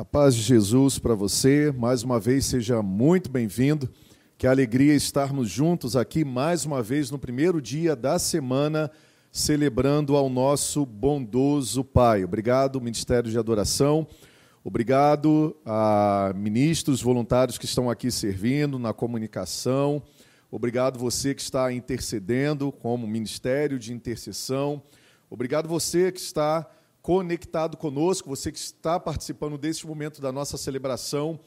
A paz de Jesus para você. Mais uma vez, seja muito bem-vindo. Que alegria estarmos juntos aqui mais uma vez no primeiro dia da semana, celebrando ao nosso bondoso Pai. Obrigado, Ministério de Adoração. Obrigado a ministros voluntários que estão aqui servindo na comunicação. Obrigado você que está intercedendo como Ministério de Intercessão. Obrigado você que está conectado conosco, você que está participando deste momento da nossa celebração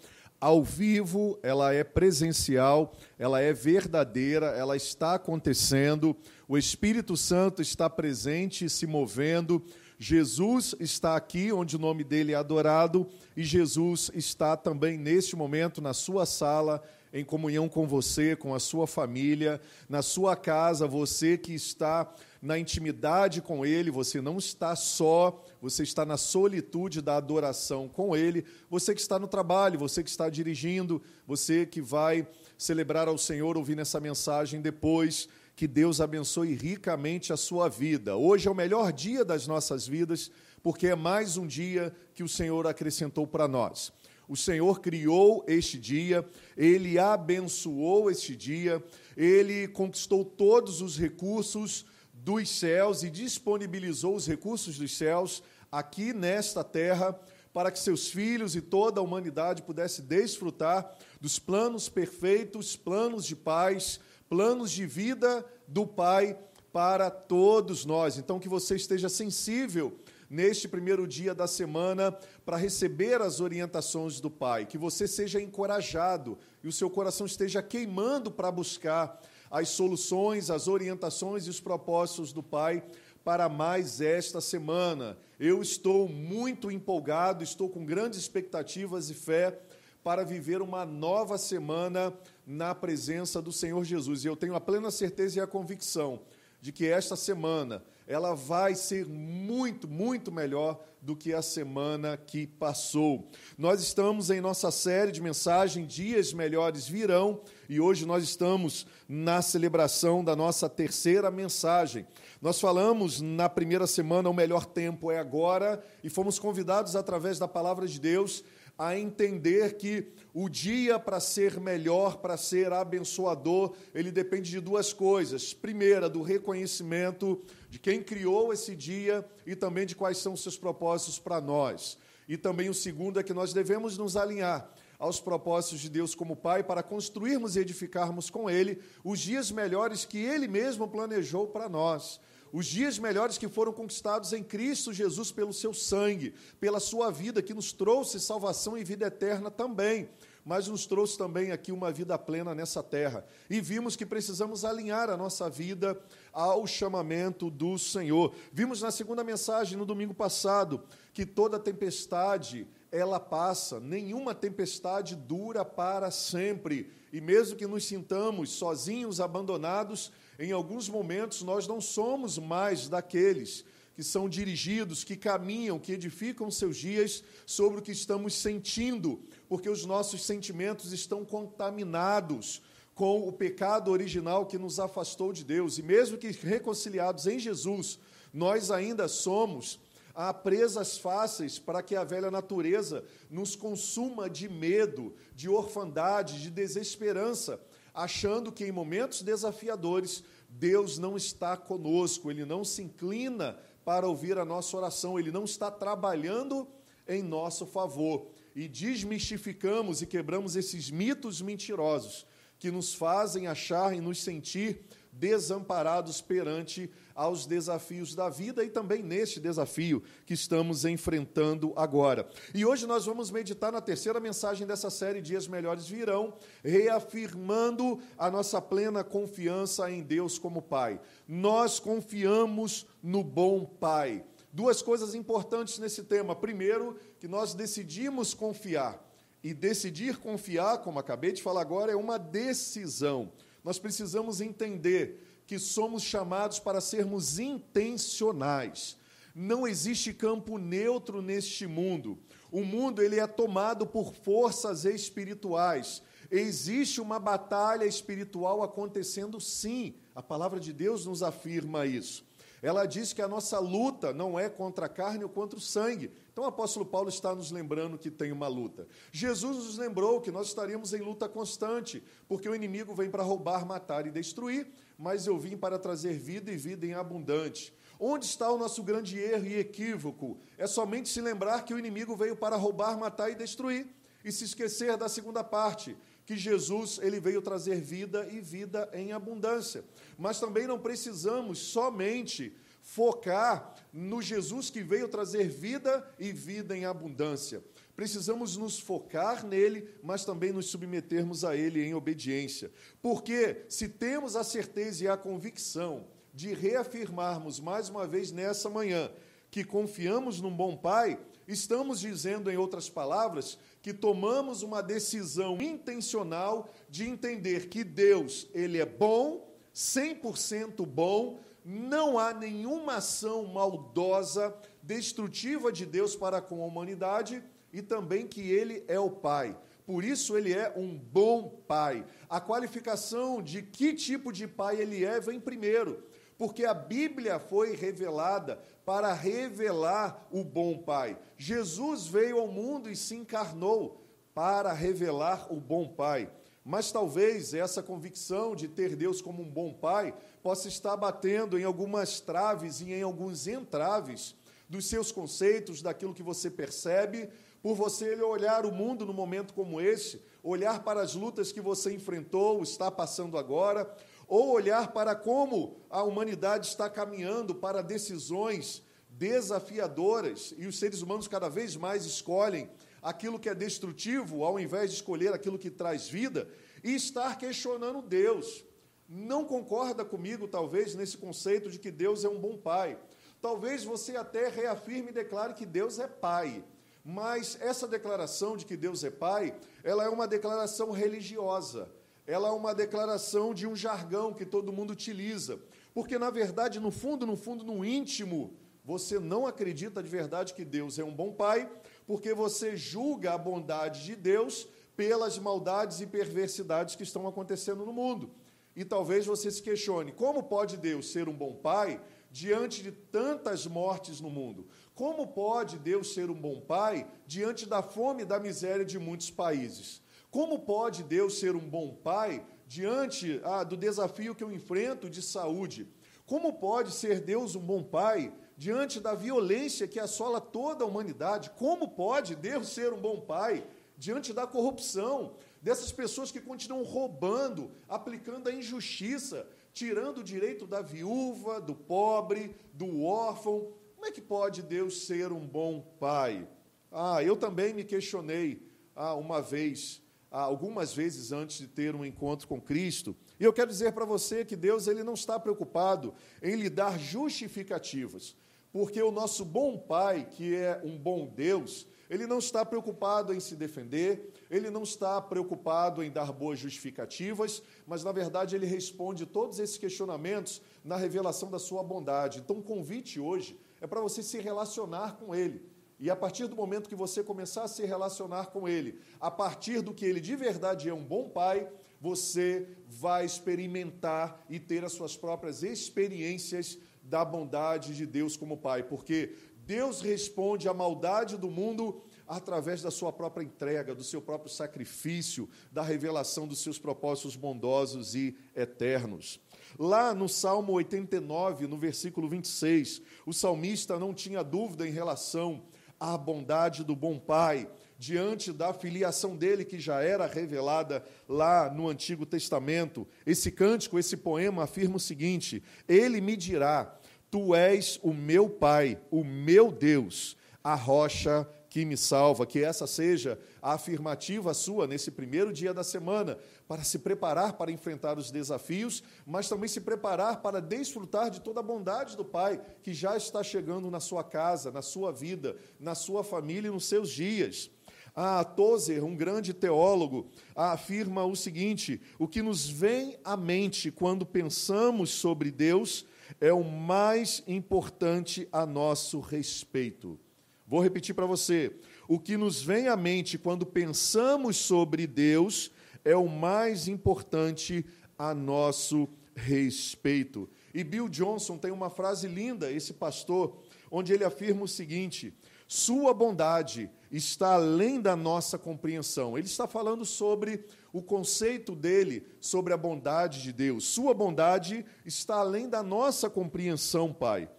ao vivo, ela é presencial, ela é verdadeira, ela está acontecendo, o Espírito Santo está presente, se movendo, Jesus está aqui, onde o nome dele é adorado, e Jesus está também neste momento na sua sala, em comunhão com você, com a sua família, na sua casa, você que está na intimidade com Ele, você não está só, você está na solitude da adoração com Ele, você que está no trabalho, você que está dirigindo, você que vai celebrar ao Senhor ouvindo essa mensagem depois. Que Deus abençoe ricamente a sua vida. Hoje é o melhor dia das nossas vidas, porque é mais um dia que o Senhor acrescentou para nós. O Senhor criou este dia, ele abençoou este dia, ele conquistou todos os recursos dos céus e disponibilizou os recursos dos céus aqui nesta terra para que seus filhos e toda a humanidade pudesse desfrutar dos planos perfeitos, planos de paz, planos de vida do Pai para todos nós. Então que você esteja sensível neste primeiro dia da semana para receber as orientações do Pai, que você seja encorajado e o seu coração esteja queimando para buscar as soluções, as orientações e os propósitos do Pai para mais esta semana. Eu estou muito empolgado, estou com grandes expectativas e fé para viver uma nova semana na presença do Senhor Jesus. E eu tenho a plena certeza e a convicção de que esta semana ela vai ser muito, muito melhor do que a semana que passou. Nós estamos em nossa série de mensagem Dias Melhores Virão e hoje nós estamos na celebração da nossa terceira mensagem. Nós falamos na primeira semana o melhor tempo é agora e fomos convidados através da palavra de Deus a entender que o dia para ser melhor, para ser abençoador, ele depende de duas coisas. Primeira, do reconhecimento de quem criou esse dia e também de quais são os seus propósitos para nós. E também o segundo é que nós devemos nos alinhar aos propósitos de Deus como Pai para construirmos e edificarmos com Ele os dias melhores que Ele mesmo planejou para nós os dias melhores que foram conquistados em Cristo Jesus pelo seu sangue, pela sua vida, que nos trouxe salvação e vida eterna também, mas nos trouxe também aqui uma vida plena nessa terra. E vimos que precisamos alinhar a nossa vida ao chamamento do Senhor. Vimos na segunda mensagem, no domingo passado, que toda tempestade ela passa, nenhuma tempestade dura para sempre. E mesmo que nos sintamos sozinhos, abandonados, em alguns momentos nós não somos mais daqueles que são dirigidos, que caminham, que edificam seus dias sobre o que estamos sentindo, porque os nossos sentimentos estão contaminados com o pecado original que nos afastou de Deus. E mesmo que reconciliados em Jesus, nós ainda somos a presas fáceis para que a velha natureza nos consuma de medo, de orfandade, de desesperança achando que em momentos desafiadores Deus não está conosco, Ele não se inclina para ouvir a nossa oração, Ele não está trabalhando em nosso favor. E desmistificamos e quebramos esses mitos mentirosos que nos fazem achar e nos sentir desamparados perante aos desafios da vida e também neste desafio que estamos enfrentando agora. E hoje nós vamos meditar na terceira mensagem dessa série Dias Melhores Virão, reafirmando a nossa plena confiança em Deus como Pai. Nós confiamos no bom Pai. Duas coisas importantes nesse tema. Primeiro, que nós decidimos confiar. E decidir confiar, como acabei de falar agora, é uma decisão. Nós precisamos entender que somos chamados para sermos intencionais. Não existe campo neutro neste mundo. O mundo ele é tomado por forças espirituais. Existe uma batalha espiritual acontecendo sim. A palavra de Deus nos afirma isso. Ela diz que a nossa luta não é contra a carne ou contra o sangue. Então o apóstolo Paulo está nos lembrando que tem uma luta. Jesus nos lembrou que nós estaríamos em luta constante, porque o inimigo vem para roubar, matar e destruir, mas eu vim para trazer vida e vida em abundante. Onde está o nosso grande erro e equívoco? É somente se lembrar que o inimigo veio para roubar, matar e destruir, e se esquecer da segunda parte, que Jesus ele veio trazer vida e vida em abundância. Mas também não precisamos somente focar no Jesus que veio trazer vida e vida em abundância. Precisamos nos focar nele, mas também nos submetermos a ele em obediência. Porque se temos a certeza e a convicção de reafirmarmos mais uma vez nessa manhã que confiamos num bom Pai, estamos dizendo, em outras palavras, que tomamos uma decisão intencional de entender que Deus, ele é bom, 100% bom, não há nenhuma ação maldosa, destrutiva de Deus para com a humanidade e também que ele é o Pai. Por isso ele é um bom pai. A qualificação de que tipo de pai ele é vem primeiro, porque a Bíblia foi revelada para revelar o bom pai. Jesus veio ao mundo e se encarnou para revelar o bom pai. Mas talvez essa convicção de ter Deus como um bom pai possa estar batendo em algumas traves e em alguns entraves dos seus conceitos, daquilo que você percebe, por você olhar o mundo no momento como esse, olhar para as lutas que você enfrentou, está passando agora, ou olhar para como a humanidade está caminhando para decisões desafiadoras e os seres humanos cada vez mais escolhem aquilo que é destrutivo ao invés de escolher aquilo que traz vida e estar questionando Deus. Não concorda comigo, talvez, nesse conceito de que Deus é um bom pai. Talvez você até reafirme e declare que Deus é pai. Mas essa declaração de que Deus é Pai, ela é uma declaração religiosa. Ela é uma declaração de um jargão que todo mundo utiliza. Porque, na verdade, no fundo, no fundo, no íntimo, você não acredita de verdade que Deus é um bom Pai, porque você julga a bondade de Deus pelas maldades e perversidades que estão acontecendo no mundo. E talvez você se questione: como pode Deus ser um bom Pai diante de tantas mortes no mundo? Como pode Deus ser um bom pai diante da fome e da miséria de muitos países? Como pode Deus ser um bom pai diante ah, do desafio que eu enfrento de saúde? Como pode ser Deus um bom pai diante da violência que assola toda a humanidade? Como pode Deus ser um bom pai diante da corrupção, dessas pessoas que continuam roubando, aplicando a injustiça, tirando o direito da viúva, do pobre, do órfão? Como é que pode Deus ser um bom pai? Ah, eu também me questionei ah, uma vez, ah, algumas vezes antes de ter um encontro com Cristo. E eu quero dizer para você que Deus ele não está preocupado em lhe dar justificativas, porque o nosso bom pai, que é um bom Deus, ele não está preocupado em se defender, ele não está preocupado em dar boas justificativas, mas na verdade ele responde todos esses questionamentos na revelação da sua bondade. Então, o convite hoje é para você se relacionar com Ele. E a partir do momento que você começar a se relacionar com Ele, a partir do que Ele de verdade é um bom Pai, você vai experimentar e ter as suas próprias experiências da bondade de Deus como Pai, porque Deus responde à maldade do mundo através da sua própria entrega, do seu próprio sacrifício, da revelação dos seus propósitos bondosos e eternos. Lá no Salmo 89, no versículo 26, o salmista não tinha dúvida em relação à bondade do bom pai, diante da filiação dele que já era revelada lá no Antigo Testamento. Esse cântico, esse poema afirma o seguinte: Ele me dirá: Tu és o meu pai, o meu Deus, a rocha que me salva, que essa seja a afirmativa sua nesse primeiro dia da semana, para se preparar para enfrentar os desafios, mas também se preparar para desfrutar de toda a bondade do Pai que já está chegando na sua casa, na sua vida, na sua família e nos seus dias. Ah, Tozer, um grande teólogo, afirma o seguinte: o que nos vem à mente quando pensamos sobre Deus é o mais importante a nosso respeito. Vou repetir para você. O que nos vem à mente quando pensamos sobre Deus é o mais importante a nosso respeito. E Bill Johnson tem uma frase linda, esse pastor, onde ele afirma o seguinte: Sua bondade está além da nossa compreensão. Ele está falando sobre o conceito dele sobre a bondade de Deus. Sua bondade está além da nossa compreensão, Pai,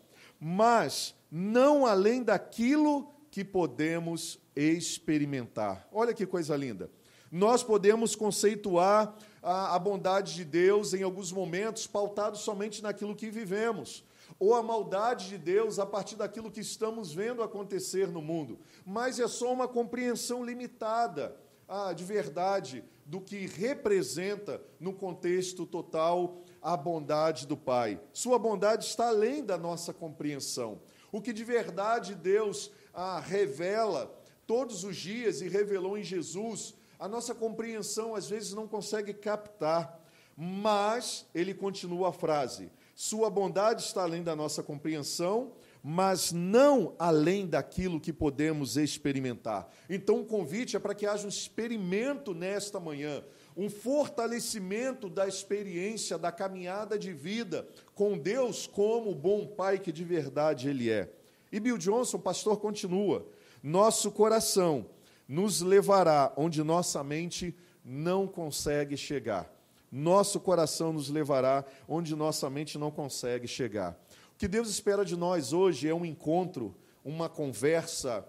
mas não além daquilo que podemos experimentar. Olha que coisa linda. Nós podemos conceituar a, a bondade de Deus em alguns momentos pautados somente naquilo que vivemos ou a maldade de Deus a partir daquilo que estamos vendo acontecer no mundo, mas é só uma compreensão limitada ah, de verdade do que representa no contexto total a bondade do Pai. Sua bondade está além da nossa compreensão. O que de verdade Deus ah, revela todos os dias e revelou em Jesus, a nossa compreensão às vezes não consegue captar, mas ele continua a frase: Sua bondade está além da nossa compreensão, mas não além daquilo que podemos experimentar. Então, o convite é para que haja um experimento nesta manhã, um fortalecimento da experiência, da caminhada de vida com Deus como o bom Pai que de verdade Ele é. E Bill Johnson, pastor, continua: nosso coração nos levará onde nossa mente não consegue chegar. Nosso coração nos levará onde nossa mente não consegue chegar. O que Deus espera de nós hoje é um encontro, uma conversa,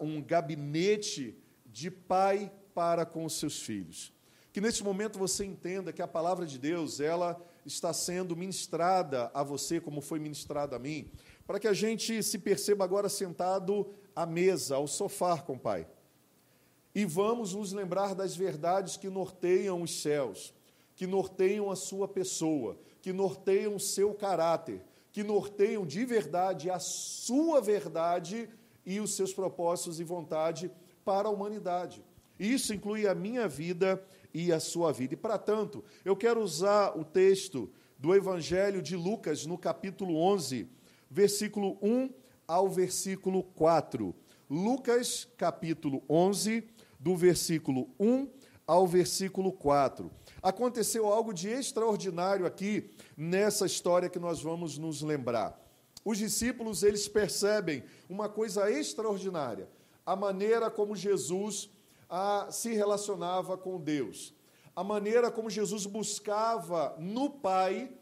um gabinete de pai para com os seus filhos. Que nesse momento você entenda que a palavra de Deus, ela está sendo ministrada a você como foi ministrada a mim, para que a gente se perceba agora sentado à mesa, ao sofá com o Pai. E vamos nos lembrar das verdades que norteiam os céus, que norteiam a sua pessoa, que norteiam o seu caráter, que norteiam de verdade a sua verdade e os seus propósitos e vontade para a humanidade. Isso inclui a minha vida e a sua vida. E, para tanto, eu quero usar o texto do Evangelho de Lucas, no capítulo 11, versículo 1 ao versículo 4. Lucas, capítulo 11, do versículo 1 ao versículo 4. Aconteceu algo de extraordinário aqui nessa história que nós vamos nos lembrar. Os discípulos, eles percebem uma coisa extraordinária, a maneira como Jesus ah, se relacionava com Deus, a maneira como Jesus buscava no Pai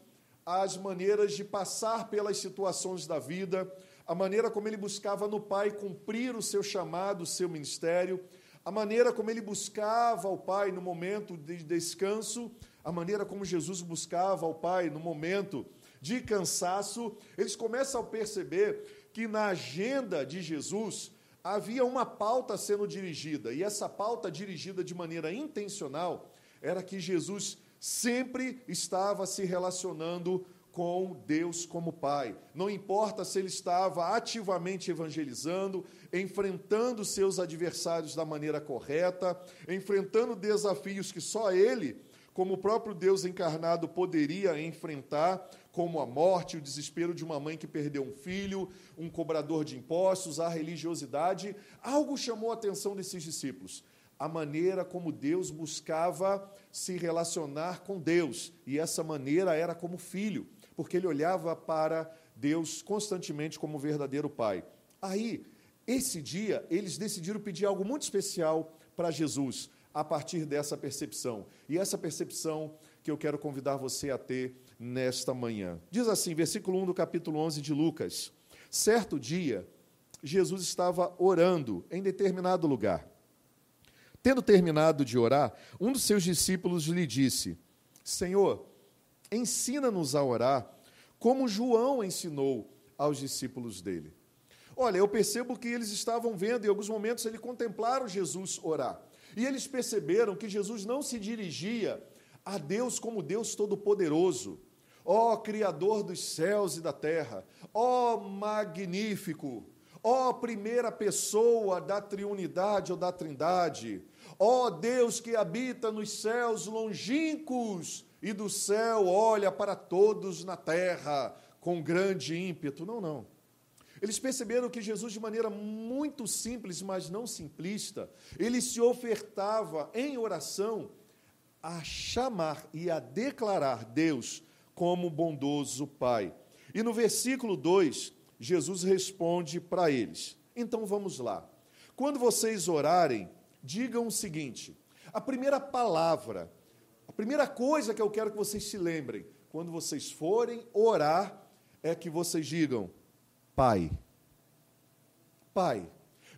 as maneiras de passar pelas situações da vida, a maneira como ele buscava no Pai cumprir o seu chamado, o seu ministério, a maneira como ele buscava o Pai no momento de descanso, a maneira como Jesus buscava o Pai no momento de cansaço, eles começam a perceber que na agenda de Jesus havia uma pauta sendo dirigida, e essa pauta dirigida de maneira intencional era que Jesus sempre estava se relacionando com Deus como Pai. Não importa se ele estava ativamente evangelizando, enfrentando seus adversários da maneira correta, enfrentando desafios que só ele, como o próprio Deus encarnado, poderia enfrentar, como a morte, o desespero de uma mãe que perdeu um filho, um cobrador de impostos, a religiosidade. Algo chamou a atenção desses discípulos a maneira como Deus buscava se relacionar com Deus, e essa maneira era como filho porque ele olhava para Deus constantemente como verdadeiro Pai. Aí, esse dia, eles decidiram pedir algo muito especial para Jesus, a partir dessa percepção. E essa percepção que eu quero convidar você a ter nesta manhã. Diz assim, versículo 1 do capítulo 11 de Lucas: Certo dia, Jesus estava orando em determinado lugar. Tendo terminado de orar, um dos seus discípulos lhe disse: Senhor, ensina-nos a orar, como João ensinou aos discípulos dele. Olha, eu percebo que eles estavam vendo, em alguns momentos eles contemplaram Jesus orar. E eles perceberam que Jesus não se dirigia a Deus como Deus Todo-Poderoso, ó Criador dos céus e da terra, ó Magnífico, ó primeira pessoa da triunidade ou da trindade, ó Deus que habita nos céus longínquos e do céu olha para todos na terra com grande ímpeto. Não, não. Eles perceberam que Jesus, de maneira muito simples, mas não simplista, ele se ofertava em oração a chamar e a declarar Deus como bondoso Pai. E no versículo 2, Jesus responde para eles. Então vamos lá. Quando vocês orarem, digam o seguinte: a primeira palavra, a primeira coisa que eu quero que vocês se lembrem, quando vocês forem orar, é que vocês digam: Pai. Pai.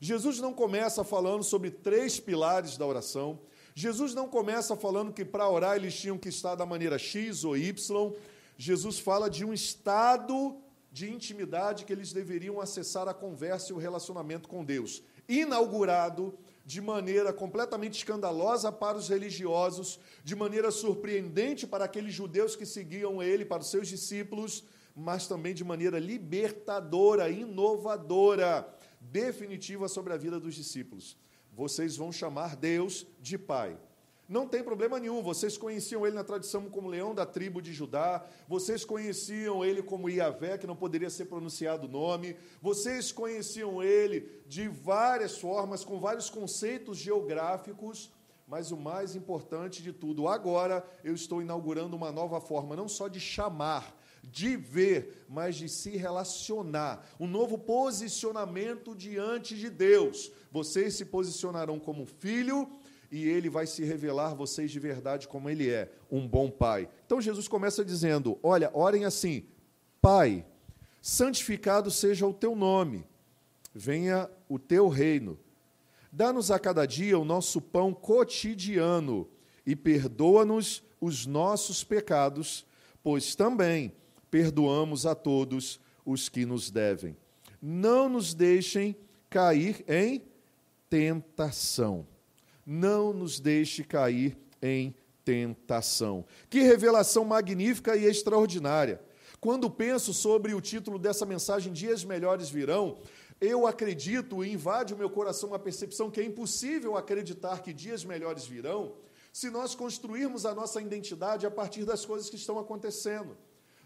Jesus não começa falando sobre três pilares da oração. Jesus não começa falando que para orar eles tinham que estar da maneira X ou Y. Jesus fala de um estado de intimidade que eles deveriam acessar a conversa e o relacionamento com Deus, inaugurado de maneira completamente escandalosa para os religiosos, de maneira surpreendente para aqueles judeus que seguiam ele, para os seus discípulos, mas também de maneira libertadora, inovadora, definitiva sobre a vida dos discípulos. Vocês vão chamar Deus de Pai. Não tem problema nenhum, vocês conheciam ele na tradição como leão da tribo de Judá, vocês conheciam ele como Iavé, que não poderia ser pronunciado o nome, vocês conheciam ele de várias formas, com vários conceitos geográficos, mas o mais importante de tudo, agora eu estou inaugurando uma nova forma, não só de chamar, de ver, mas de se relacionar, um novo posicionamento diante de Deus. Vocês se posicionarão como filho e ele vai se revelar vocês de verdade como ele é, um bom pai. Então Jesus começa dizendo: Olha, orem assim, Pai, santificado seja o teu nome, venha o teu reino. Dá-nos a cada dia o nosso pão cotidiano e perdoa-nos os nossos pecados, pois também perdoamos a todos os que nos devem. Não nos deixem cair em tentação não nos deixe cair em tentação. Que revelação magnífica e extraordinária. Quando penso sobre o título dessa mensagem, Dias Melhores Virão, eu acredito e invade o meu coração a percepção que é impossível acreditar que dias melhores virão se nós construirmos a nossa identidade a partir das coisas que estão acontecendo,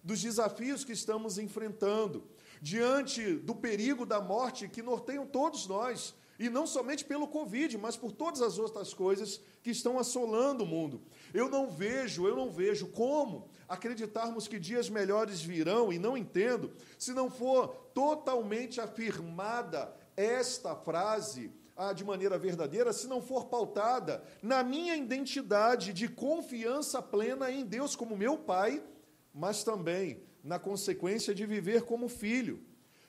dos desafios que estamos enfrentando, diante do perigo da morte que norteiam todos nós. E não somente pelo Covid, mas por todas as outras coisas que estão assolando o mundo. Eu não vejo, eu não vejo como acreditarmos que dias melhores virão, e não entendo, se não for totalmente afirmada esta frase ah, de maneira verdadeira, se não for pautada na minha identidade de confiança plena em Deus como meu Pai, mas também na consequência de viver como filho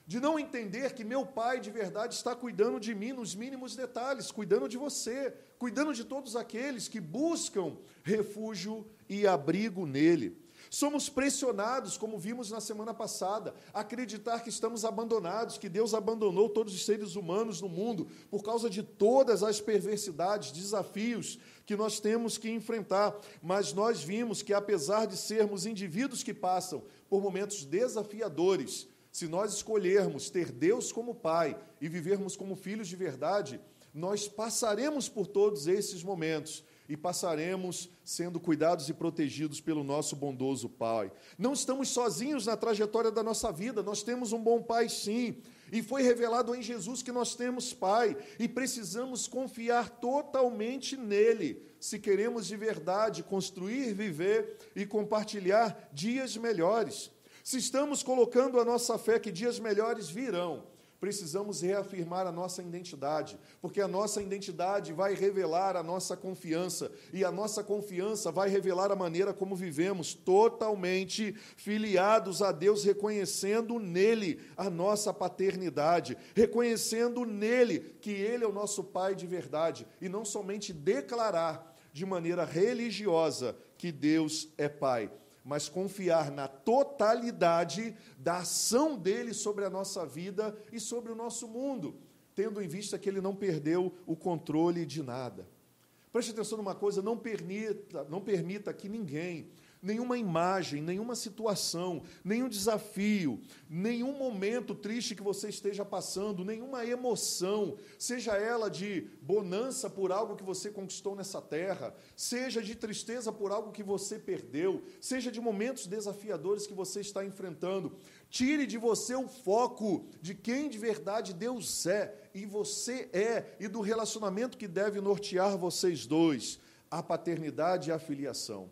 de não entender que meu pai de verdade está cuidando de mim nos mínimos detalhes, cuidando de você, cuidando de todos aqueles que buscam refúgio e abrigo nele. Somos pressionados, como vimos na semana passada, a acreditar que estamos abandonados, que Deus abandonou todos os seres humanos no mundo por causa de todas as perversidades, desafios que nós temos que enfrentar. Mas nós vimos que, apesar de sermos indivíduos que passam por momentos desafiadores, se nós escolhermos ter Deus como Pai e vivermos como filhos de verdade, nós passaremos por todos esses momentos e passaremos sendo cuidados e protegidos pelo nosso bondoso Pai. Não estamos sozinhos na trajetória da nossa vida, nós temos um bom Pai sim. E foi revelado em Jesus que nós temos Pai e precisamos confiar totalmente nele, se queremos de verdade construir, viver e compartilhar dias melhores. Se estamos colocando a nossa fé que dias melhores virão, precisamos reafirmar a nossa identidade, porque a nossa identidade vai revelar a nossa confiança, e a nossa confiança vai revelar a maneira como vivemos, totalmente filiados a Deus, reconhecendo nele a nossa paternidade, reconhecendo nele que ele é o nosso Pai de verdade, e não somente declarar de maneira religiosa que Deus é Pai mas confiar na totalidade da ação dele sobre a nossa vida e sobre o nosso mundo, tendo em vista que ele não perdeu o controle de nada. Preste atenção numa coisa, não permita, não permita que ninguém nenhuma imagem, nenhuma situação, nenhum desafio, nenhum momento triste que você esteja passando, nenhuma emoção, seja ela de bonança por algo que você conquistou nessa terra, seja de tristeza por algo que você perdeu, seja de momentos desafiadores que você está enfrentando, tire de você o foco de quem de verdade Deus é e você é e do relacionamento que deve nortear vocês dois, a paternidade e a filiação.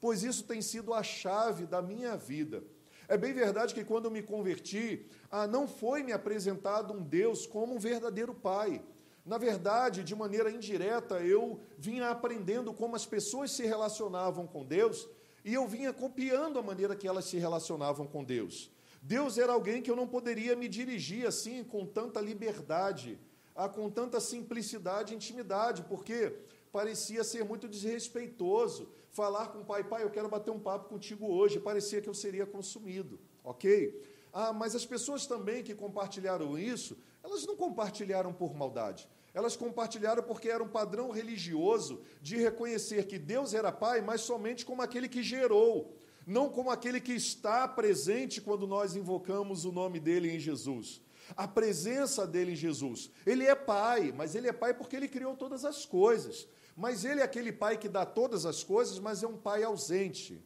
Pois isso tem sido a chave da minha vida. É bem verdade que quando me converti, ah, não foi me apresentado um Deus como um verdadeiro Pai. Na verdade, de maneira indireta, eu vinha aprendendo como as pessoas se relacionavam com Deus e eu vinha copiando a maneira que elas se relacionavam com Deus. Deus era alguém que eu não poderia me dirigir assim com tanta liberdade, ah, com tanta simplicidade e intimidade, porque parecia ser muito desrespeitoso falar com o pai, pai, eu quero bater um papo contigo hoje, parecia que eu seria consumido, ok? Ah, mas as pessoas também que compartilharam isso, elas não compartilharam por maldade, elas compartilharam porque era um padrão religioso de reconhecer que Deus era pai, mas somente como aquele que gerou, não como aquele que está presente quando nós invocamos o nome dele em Jesus a presença dele em Jesus. Ele é pai, mas ele é pai porque ele criou todas as coisas. Mas ele é aquele pai que dá todas as coisas, mas é um pai ausente.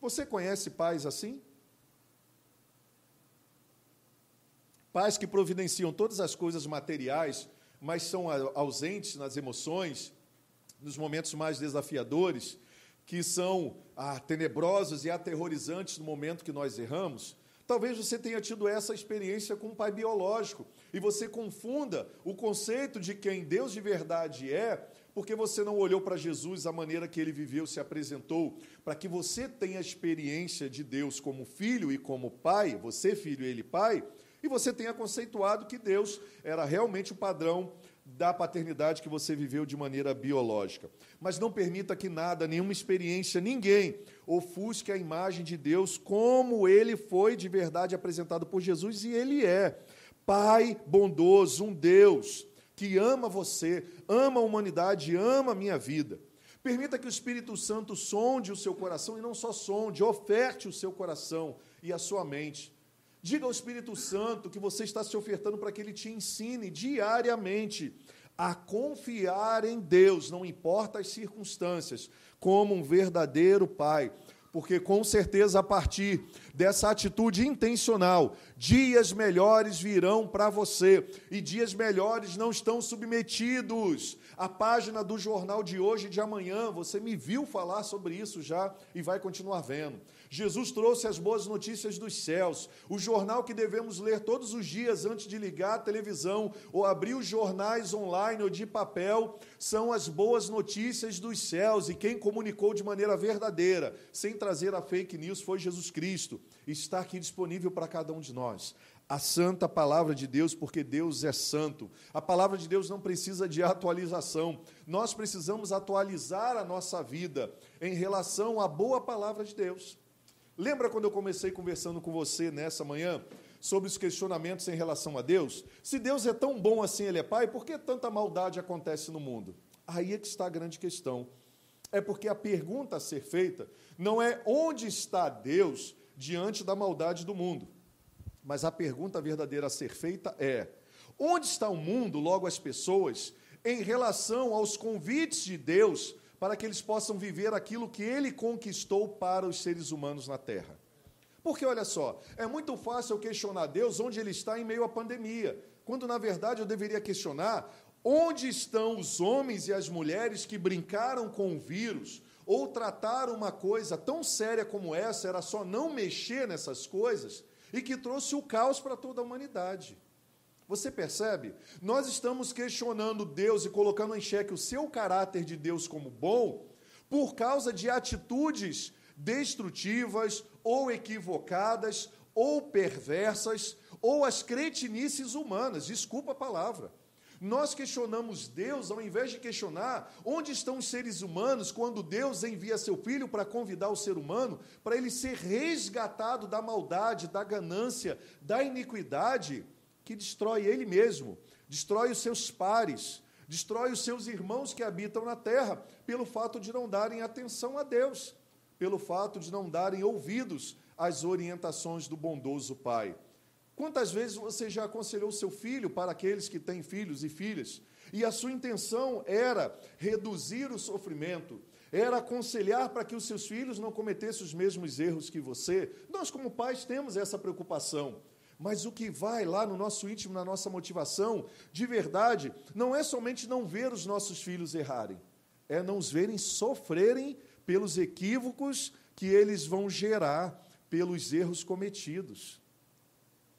Você conhece pais assim? Pais que providenciam todas as coisas materiais, mas são ausentes nas emoções, nos momentos mais desafiadores, que são ah, tenebrosos e aterrorizantes no momento que nós erramos. Talvez você tenha tido essa experiência com um pai biológico e você confunda o conceito de quem Deus de verdade é porque você não olhou para Jesus a maneira que ele viveu, se apresentou, para que você tenha a experiência de Deus como filho e como pai, você filho e ele pai, e você tenha conceituado que Deus era realmente o padrão da paternidade que você viveu de maneira biológica. Mas não permita que nada, nenhuma experiência, ninguém ofusque a imagem de Deus como ele foi de verdade apresentado por Jesus e ele é. Pai bondoso, um Deus que ama você, ama a humanidade, ama a minha vida. Permita que o Espírito Santo sonde o seu coração e não só sonde, oferte o seu coração e a sua mente. Diga ao Espírito Santo que você está se ofertando para que ele te ensine diariamente a confiar em Deus, não importa as circunstâncias, como um verdadeiro Pai porque com certeza a partir dessa atitude intencional, dias melhores virão para você, e dias melhores não estão submetidos à página do jornal de hoje e de amanhã. Você me viu falar sobre isso já e vai continuar vendo. Jesus trouxe as boas notícias dos céus, o jornal que devemos ler todos os dias antes de ligar a televisão ou abrir os jornais online ou de papel, são as boas notícias dos céus e quem comunicou de maneira verdadeira, sem trazer a fake news, foi Jesus Cristo. Está aqui disponível para cada um de nós a santa palavra de Deus, porque Deus é santo. A palavra de Deus não precisa de atualização. Nós precisamos atualizar a nossa vida em relação à boa palavra de Deus. Lembra quando eu comecei conversando com você nessa manhã sobre os questionamentos em relação a Deus? Se Deus é tão bom assim, Ele é Pai, por que tanta maldade acontece no mundo? Aí é que está a grande questão. É porque a pergunta a ser feita não é onde está Deus diante da maldade do mundo, mas a pergunta verdadeira a ser feita é: onde está o mundo, logo as pessoas, em relação aos convites de Deus para que eles possam viver aquilo que ele conquistou para os seres humanos na terra. Porque olha só, é muito fácil eu questionar Deus onde ele está em meio à pandemia, quando na verdade eu deveria questionar onde estão os homens e as mulheres que brincaram com o vírus ou trataram uma coisa tão séria como essa, era só não mexer nessas coisas e que trouxe o caos para toda a humanidade. Você percebe? Nós estamos questionando Deus e colocando em xeque o seu caráter de Deus como bom por causa de atitudes destrutivas ou equivocadas ou perversas ou as cretinices humanas, desculpa a palavra. Nós questionamos Deus ao invés de questionar onde estão os seres humanos quando Deus envia seu filho para convidar o ser humano para ele ser resgatado da maldade, da ganância, da iniquidade que destrói ele mesmo, destrói os seus pares, destrói os seus irmãos que habitam na terra, pelo fato de não darem atenção a Deus, pelo fato de não darem ouvidos às orientações do bondoso Pai. Quantas vezes você já aconselhou seu filho para aqueles que têm filhos e filhas, e a sua intenção era reduzir o sofrimento, era aconselhar para que os seus filhos não cometessem os mesmos erros que você? Nós, como pais, temos essa preocupação. Mas o que vai lá no nosso íntimo, na nossa motivação, de verdade, não é somente não ver os nossos filhos errarem, é não os verem sofrerem pelos equívocos que eles vão gerar, pelos erros cometidos.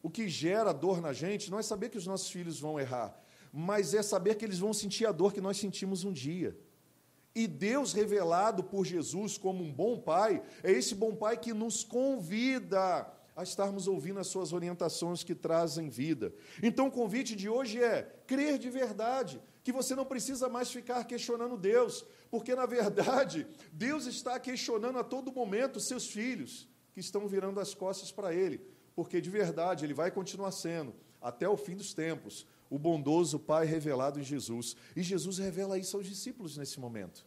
O que gera dor na gente não é saber que os nossos filhos vão errar, mas é saber que eles vão sentir a dor que nós sentimos um dia. E Deus, revelado por Jesus como um bom pai, é esse bom pai que nos convida a estarmos ouvindo as suas orientações que trazem vida. Então, o convite de hoje é crer de verdade, que você não precisa mais ficar questionando Deus, porque, na verdade, Deus está questionando a todo momento seus filhos, que estão virando as costas para Ele, porque, de verdade, Ele vai continuar sendo, até o fim dos tempos, o bondoso Pai revelado em Jesus. E Jesus revela isso aos discípulos nesse momento.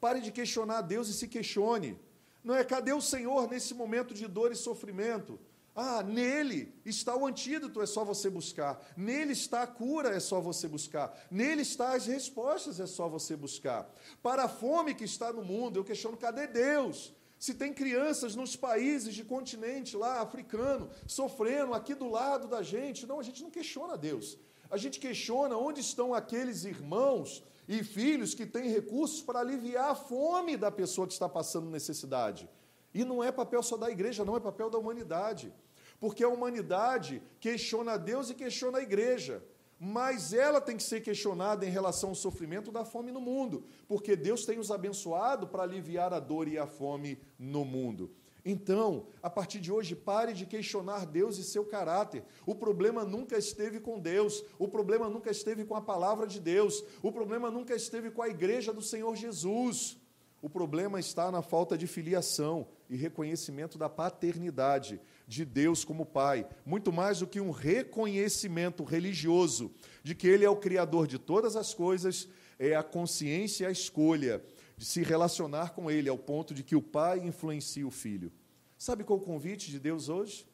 Pare de questionar Deus e se questione. Não é cadê o Senhor nesse momento de dor e sofrimento? Ah, nele está o antídoto, é só você buscar. Nele está a cura, é só você buscar. Nele está as respostas, é só você buscar. Para a fome que está no mundo, eu questiono: cadê Deus? Se tem crianças nos países de continente lá africano sofrendo aqui do lado da gente, não, a gente não questiona Deus. A gente questiona onde estão aqueles irmãos e filhos que têm recursos para aliviar a fome da pessoa que está passando necessidade. E não é papel só da igreja, não é papel da humanidade. Porque a humanidade questiona Deus e questiona a igreja. Mas ela tem que ser questionada em relação ao sofrimento da fome no mundo, porque Deus tem os abençoado para aliviar a dor e a fome no mundo. Então, a partir de hoje, pare de questionar Deus e seu caráter. O problema nunca esteve com Deus, o problema nunca esteve com a palavra de Deus, o problema nunca esteve com a igreja do Senhor Jesus. O problema está na falta de filiação e reconhecimento da paternidade de Deus como Pai, muito mais do que um reconhecimento religioso de que Ele é o Criador de todas as coisas, é a consciência e a escolha de se relacionar com Ele, ao ponto de que o pai influencia o filho. Sabe qual o convite de Deus hoje?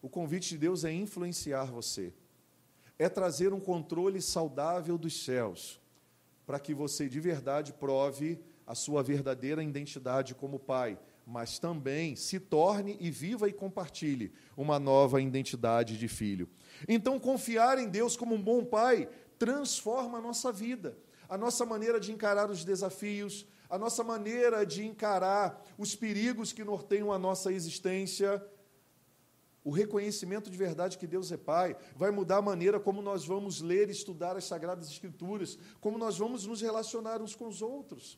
O convite de Deus é influenciar você, é trazer um controle saudável dos céus, para que você de verdade prove a sua verdadeira identidade como pai, mas também se torne e viva e compartilhe uma nova identidade de filho. Então, confiar em Deus como um bom pai transforma a nossa vida a nossa maneira de encarar os desafios, a nossa maneira de encarar os perigos que norteiam a nossa existência. O reconhecimento de verdade que Deus é Pai vai mudar a maneira como nós vamos ler e estudar as Sagradas Escrituras, como nós vamos nos relacionar uns com os outros.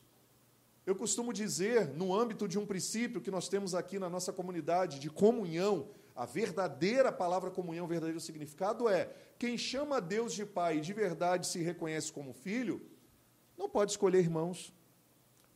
Eu costumo dizer, no âmbito de um princípio que nós temos aqui na nossa comunidade de comunhão, a verdadeira palavra comunhão, o verdadeiro significado é: quem chama Deus de Pai e de verdade se reconhece como filho, não pode escolher irmãos.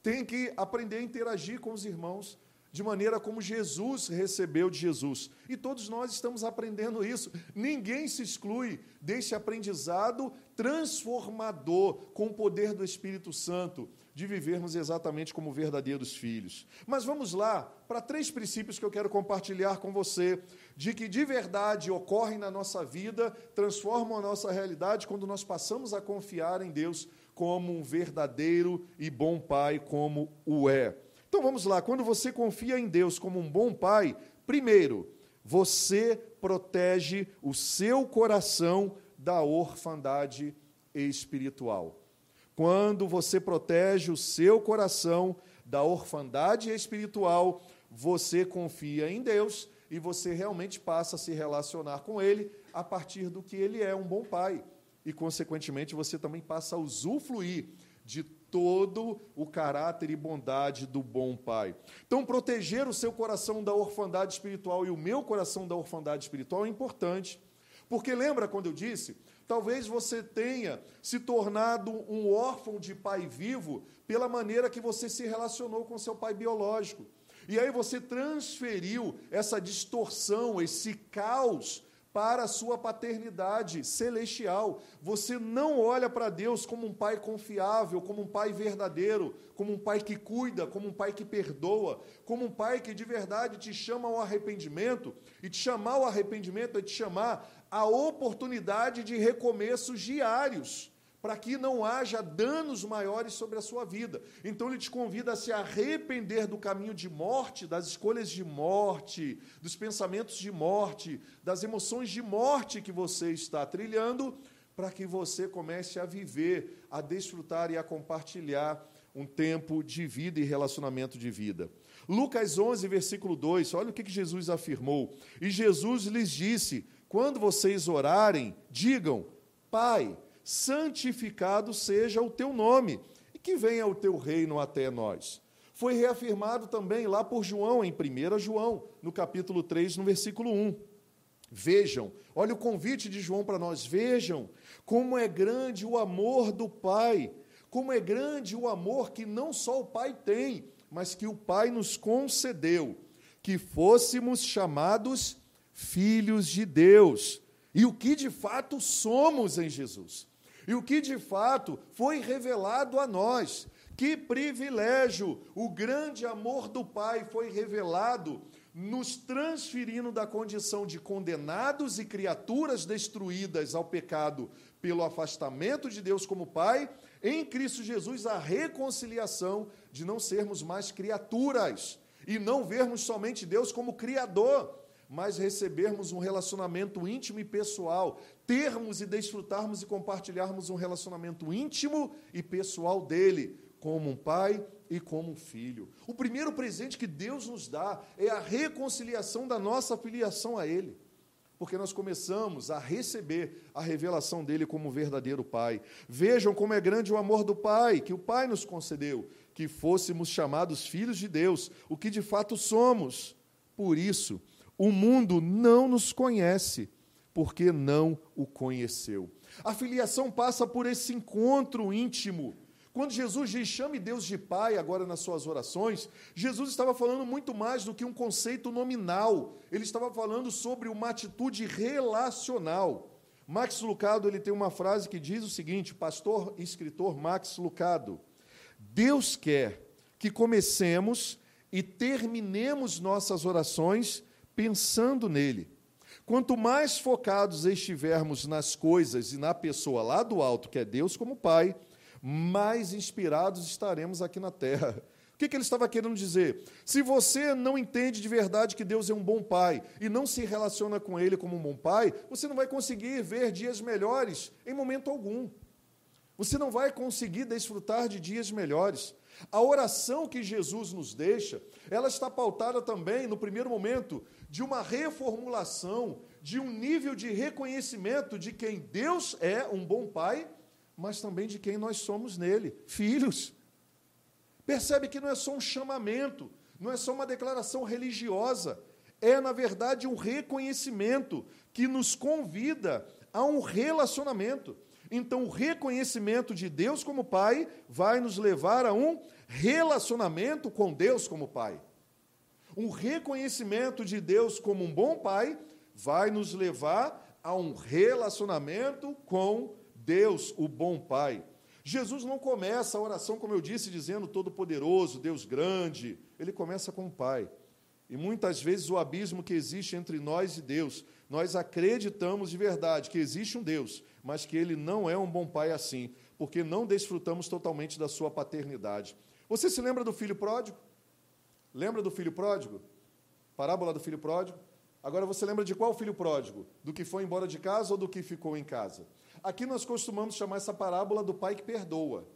Tem que aprender a interagir com os irmãos de maneira como Jesus recebeu de Jesus. E todos nós estamos aprendendo isso. Ninguém se exclui desse aprendizado transformador com o poder do Espírito Santo de vivermos exatamente como verdadeiros filhos. Mas vamos lá para três princípios que eu quero compartilhar com você, de que de verdade ocorrem na nossa vida, transformam a nossa realidade quando nós passamos a confiar em Deus como um verdadeiro e bom pai, como o é. Então vamos lá, quando você confia em Deus como um bom pai, primeiro, você protege o seu coração da orfandade espiritual. Quando você protege o seu coração da orfandade espiritual, você confia em Deus e você realmente passa a se relacionar com Ele a partir do que Ele é, um bom pai e, consequentemente, você também passa a usufruir de todo o caráter e bondade do bom pai. Então, proteger o seu coração da orfandade espiritual e o meu coração da orfandade espiritual é importante. Porque lembra quando eu disse? Talvez você tenha se tornado um órfão de pai vivo pela maneira que você se relacionou com seu pai biológico. E aí você transferiu essa distorção, esse caos para a sua paternidade celestial. Você não olha para Deus como um pai confiável, como um pai verdadeiro, como um pai que cuida, como um pai que perdoa, como um pai que de verdade te chama ao arrependimento. E te chamar ao arrependimento é te chamar a oportunidade de recomeços diários para que não haja danos maiores sobre a sua vida. Então ele te convida a se arrepender do caminho de morte, das escolhas de morte, dos pensamentos de morte, das emoções de morte que você está trilhando, para que você comece a viver, a desfrutar e a compartilhar um tempo de vida e relacionamento de vida. Lucas 11, versículo 2, olha o que Jesus afirmou. E Jesus lhes disse: Quando vocês orarem, digam, Pai, santificado seja o teu nome, e que venha o teu reino até nós. Foi reafirmado também lá por João, em 1 João, no capítulo 3, no versículo 1. Vejam, olha o convite de João para nós, vejam como é grande o amor do Pai, como é grande o amor que não só o Pai tem, mas que o Pai nos concedeu, que fôssemos chamados filhos de Deus, e o que de fato somos em Jesus, e o que de fato foi revelado a nós. Que privilégio! O grande amor do Pai foi revelado nos transferindo da condição de condenados e criaturas destruídas ao pecado pelo afastamento de Deus como Pai, em Cristo Jesus a reconciliação de não sermos mais criaturas e não vermos somente Deus como Criador, mas recebermos um relacionamento íntimo e pessoal, termos e desfrutarmos e compartilharmos um relacionamento íntimo e pessoal dele, como um pai e como um filho. O primeiro presente que Deus nos dá é a reconciliação da nossa filiação a Ele porque nós começamos a receber a revelação dele como verdadeiro Pai. Vejam como é grande o amor do Pai, que o Pai nos concedeu, que fôssemos chamados filhos de Deus, o que de fato somos. Por isso, o mundo não nos conhece, porque não o conheceu. A filiação passa por esse encontro íntimo quando Jesus diz chame Deus de Pai agora nas suas orações, Jesus estava falando muito mais do que um conceito nominal. Ele estava falando sobre uma atitude relacional. Max Lucado ele tem uma frase que diz o seguinte, pastor e escritor Max Lucado: Deus quer que comecemos e terminemos nossas orações pensando nele. Quanto mais focados estivermos nas coisas e na pessoa lá do alto, que é Deus como Pai, mais inspirados estaremos aqui na terra. O que, que ele estava querendo dizer? Se você não entende de verdade que Deus é um bom pai e não se relaciona com Ele como um bom pai, você não vai conseguir ver dias melhores em momento algum. Você não vai conseguir desfrutar de dias melhores. A oração que Jesus nos deixa, ela está pautada também, no primeiro momento, de uma reformulação, de um nível de reconhecimento de quem Deus é um bom pai mas também de quem nós somos nele, filhos. Percebe que não é só um chamamento, não é só uma declaração religiosa, é, na verdade, um reconhecimento que nos convida a um relacionamento. Então, o reconhecimento de Deus como Pai vai nos levar a um relacionamento com Deus como Pai. Um reconhecimento de Deus como um bom Pai vai nos levar a um relacionamento com Deus, o bom Pai. Jesus não começa a oração, como eu disse, dizendo Todo-Poderoso, Deus grande. Ele começa com o Pai. E muitas vezes o abismo que existe entre nós e Deus, nós acreditamos de verdade que existe um Deus, mas que ele não é um bom pai assim, porque não desfrutamos totalmente da sua paternidade. Você se lembra do filho pródigo? Lembra do filho pródigo? Parábola do filho pródigo? Agora você lembra de qual filho pródigo? Do que foi embora de casa ou do que ficou em casa? Aqui nós costumamos chamar essa parábola do pai que perdoa,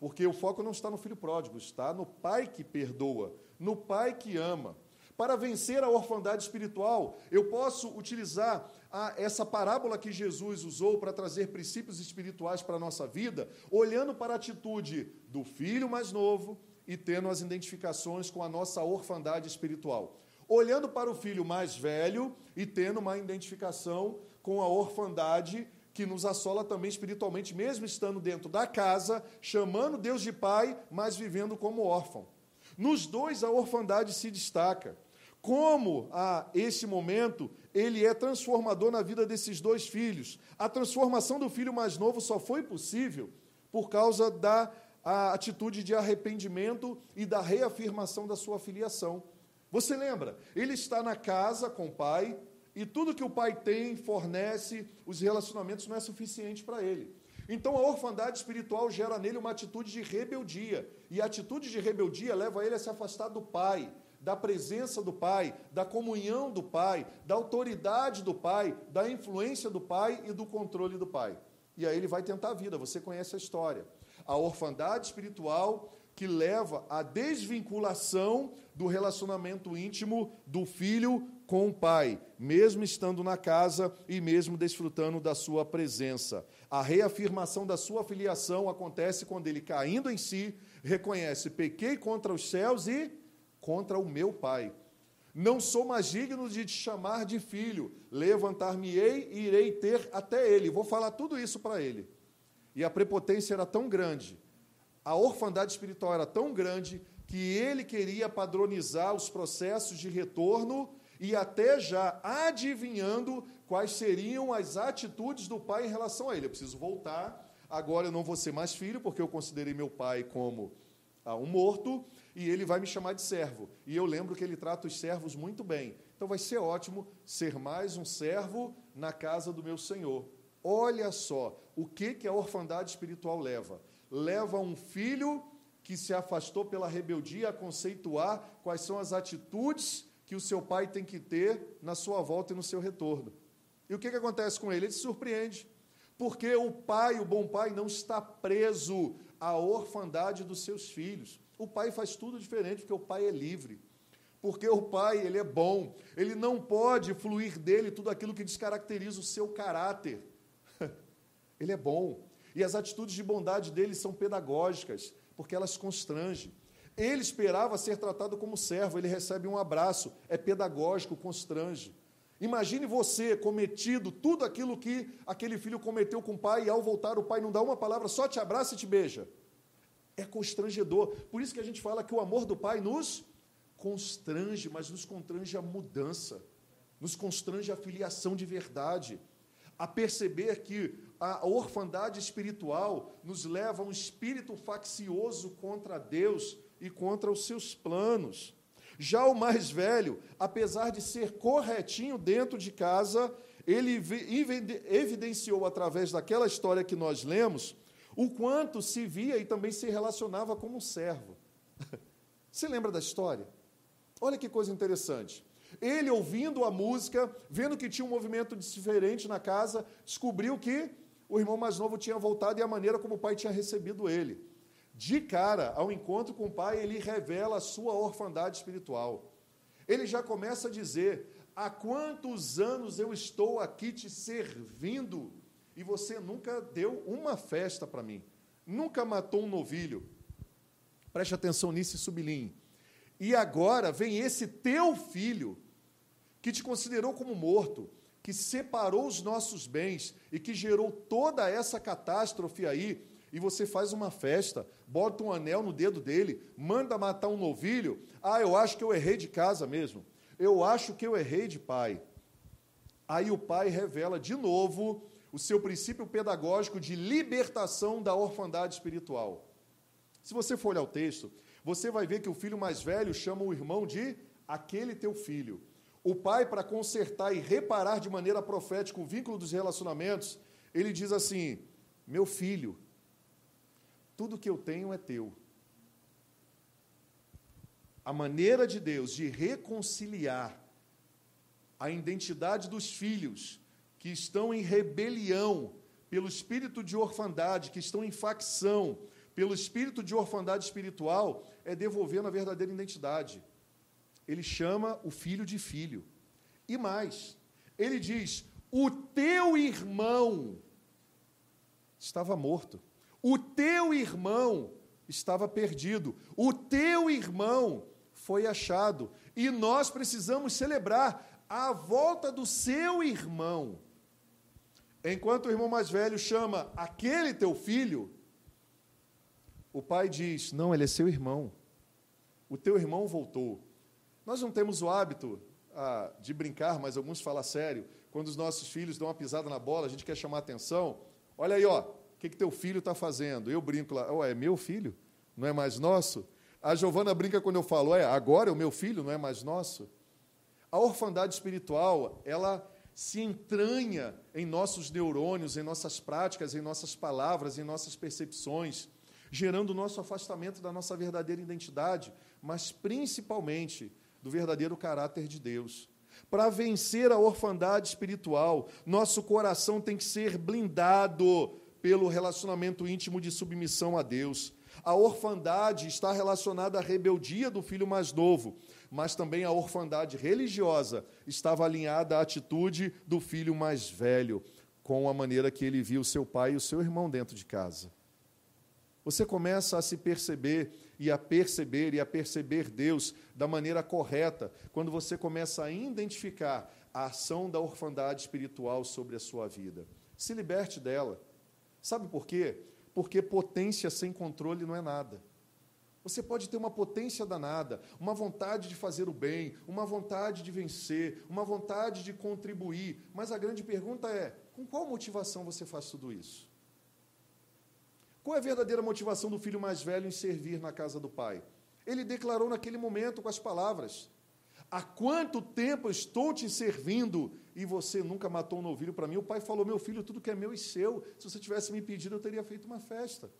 porque o foco não está no filho pródigo, está no pai que perdoa, no pai que ama. Para vencer a orfandade espiritual, eu posso utilizar a, essa parábola que Jesus usou para trazer princípios espirituais para a nossa vida, olhando para a atitude do filho mais novo e tendo as identificações com a nossa orfandade espiritual. Olhando para o filho mais velho e tendo uma identificação com a orfandade que nos assola também espiritualmente, mesmo estando dentro da casa, chamando Deus de Pai, mas vivendo como órfão. Nos dois, a orfandade se destaca. Como a esse momento ele é transformador na vida desses dois filhos. A transformação do filho mais novo só foi possível por causa da atitude de arrependimento e da reafirmação da sua filiação. Você lembra? Ele está na casa com o pai, e tudo que o pai tem, fornece, os relacionamentos não é suficiente para ele. Então a orfandade espiritual gera nele uma atitude de rebeldia. E a atitude de rebeldia leva ele a se afastar do pai, da presença do pai, da comunhão do pai, da autoridade do pai, da influência do pai e do controle do pai. E aí ele vai tentar a vida, você conhece a história. A orfandade espiritual que leva à desvinculação do relacionamento íntimo do filho com o pai, mesmo estando na casa e mesmo desfrutando da sua presença. A reafirmação da sua filiação acontece quando ele, caindo em si, reconhece: pequei contra os céus e contra o meu pai. Não sou mais digno de te chamar de filho. Levantar-me-ei e irei ter até ele. Vou falar tudo isso para ele. E a prepotência era tão grande, a orfandade espiritual era tão grande, que ele queria padronizar os processos de retorno e até já adivinhando quais seriam as atitudes do pai em relação a ele. Eu preciso voltar, agora eu não vou ser mais filho, porque eu considerei meu pai como ah, um morto, e ele vai me chamar de servo. E eu lembro que ele trata os servos muito bem. Então vai ser ótimo ser mais um servo na casa do meu Senhor. Olha só o que, que a orfandade espiritual leva. Leva um filho que se afastou pela rebeldia a conceituar quais são as atitudes que o seu pai tem que ter na sua volta e no seu retorno. E o que, que acontece com ele? Ele se surpreende. Porque o pai, o bom pai, não está preso à orfandade dos seus filhos. O pai faz tudo diferente, porque o pai é livre. Porque o pai, ele é bom. Ele não pode fluir dele tudo aquilo que descaracteriza o seu caráter. ele é bom. E as atitudes de bondade dele são pedagógicas, porque elas constrangem. Ele esperava ser tratado como servo, ele recebe um abraço, é pedagógico, constrange. Imagine você cometido tudo aquilo que aquele filho cometeu com o pai, e ao voltar o pai não dá uma palavra, só te abraça e te beija. É constrangedor. Por isso que a gente fala que o amor do Pai nos constrange, mas nos constrange a mudança, nos constrange a filiação de verdade, a perceber que a orfandade espiritual nos leva a um espírito faccioso contra Deus e contra os seus planos. Já o mais velho, apesar de ser corretinho dentro de casa, ele evidenciou através daquela história que nós lemos o quanto se via e também se relacionava como um servo. Você lembra da história? Olha que coisa interessante. Ele, ouvindo a música, vendo que tinha um movimento diferente na casa, descobriu que o irmão mais novo tinha voltado e a maneira como o pai tinha recebido ele. De cara, ao encontro com o pai, ele revela a sua orfandade espiritual. Ele já começa a dizer: Há quantos anos eu estou aqui te servindo e você nunca deu uma festa para mim, nunca matou um novilho. Preste atenção nisso e sublinhe. E agora vem esse teu filho, que te considerou como morto, que separou os nossos bens e que gerou toda essa catástrofe aí, e você faz uma festa, bota um anel no dedo dele, manda matar um novilho. Ah, eu acho que eu errei de casa mesmo. Eu acho que eu errei de pai. Aí o pai revela de novo o seu princípio pedagógico de libertação da orfandade espiritual. Se você for olhar o texto, você vai ver que o filho mais velho chama o irmão de aquele teu filho. O pai, para consertar e reparar de maneira profética o vínculo dos relacionamentos, ele diz assim: Meu filho, tudo que eu tenho é teu. A maneira de Deus de reconciliar a identidade dos filhos que estão em rebelião pelo espírito de orfandade, que estão em facção pelo espírito de orfandade espiritual, é devolvendo a verdadeira identidade. Ele chama o filho de filho. E mais, ele diz: o teu irmão estava morto, o teu irmão estava perdido, o teu irmão foi achado, e nós precisamos celebrar a volta do seu irmão. Enquanto o irmão mais velho chama aquele teu filho, o pai diz: Não, ele é seu irmão. O teu irmão voltou. Nós não temos o hábito ah, de brincar, mas alguns falam sério. Quando os nossos filhos dão uma pisada na bola, a gente quer chamar atenção. Olha aí, ó, o que, que teu filho está fazendo? Eu brinco lá, é meu filho? Não é mais nosso? A Giovana brinca quando eu falo, é, agora é o meu filho, não é mais nosso? A orfandade espiritual, ela se entranha em nossos neurônios, em nossas práticas, em nossas palavras, em nossas percepções, gerando o nosso afastamento da nossa verdadeira identidade, mas principalmente do verdadeiro caráter de Deus. Para vencer a orfandade espiritual, nosso coração tem que ser blindado pelo relacionamento íntimo de submissão a Deus. A orfandade está relacionada à rebeldia do filho mais novo, mas também a orfandade religiosa estava alinhada à atitude do filho mais velho, com a maneira que ele viu seu pai e o seu irmão dentro de casa. Você começa a se perceber e a perceber e a perceber Deus da maneira correta quando você começa a identificar a ação da orfandade espiritual sobre a sua vida. Se liberte dela. Sabe por quê? Porque potência sem controle não é nada. Você pode ter uma potência danada, uma vontade de fazer o bem, uma vontade de vencer, uma vontade de contribuir, mas a grande pergunta é: com qual motivação você faz tudo isso? Qual é a verdadeira motivação do filho mais velho em servir na casa do pai? Ele declarou naquele momento com as palavras: Há quanto tempo estou te servindo e você nunca matou um novilho para mim? O pai falou: Meu filho, tudo que é meu e seu. Se você tivesse me pedido, eu teria feito uma festa.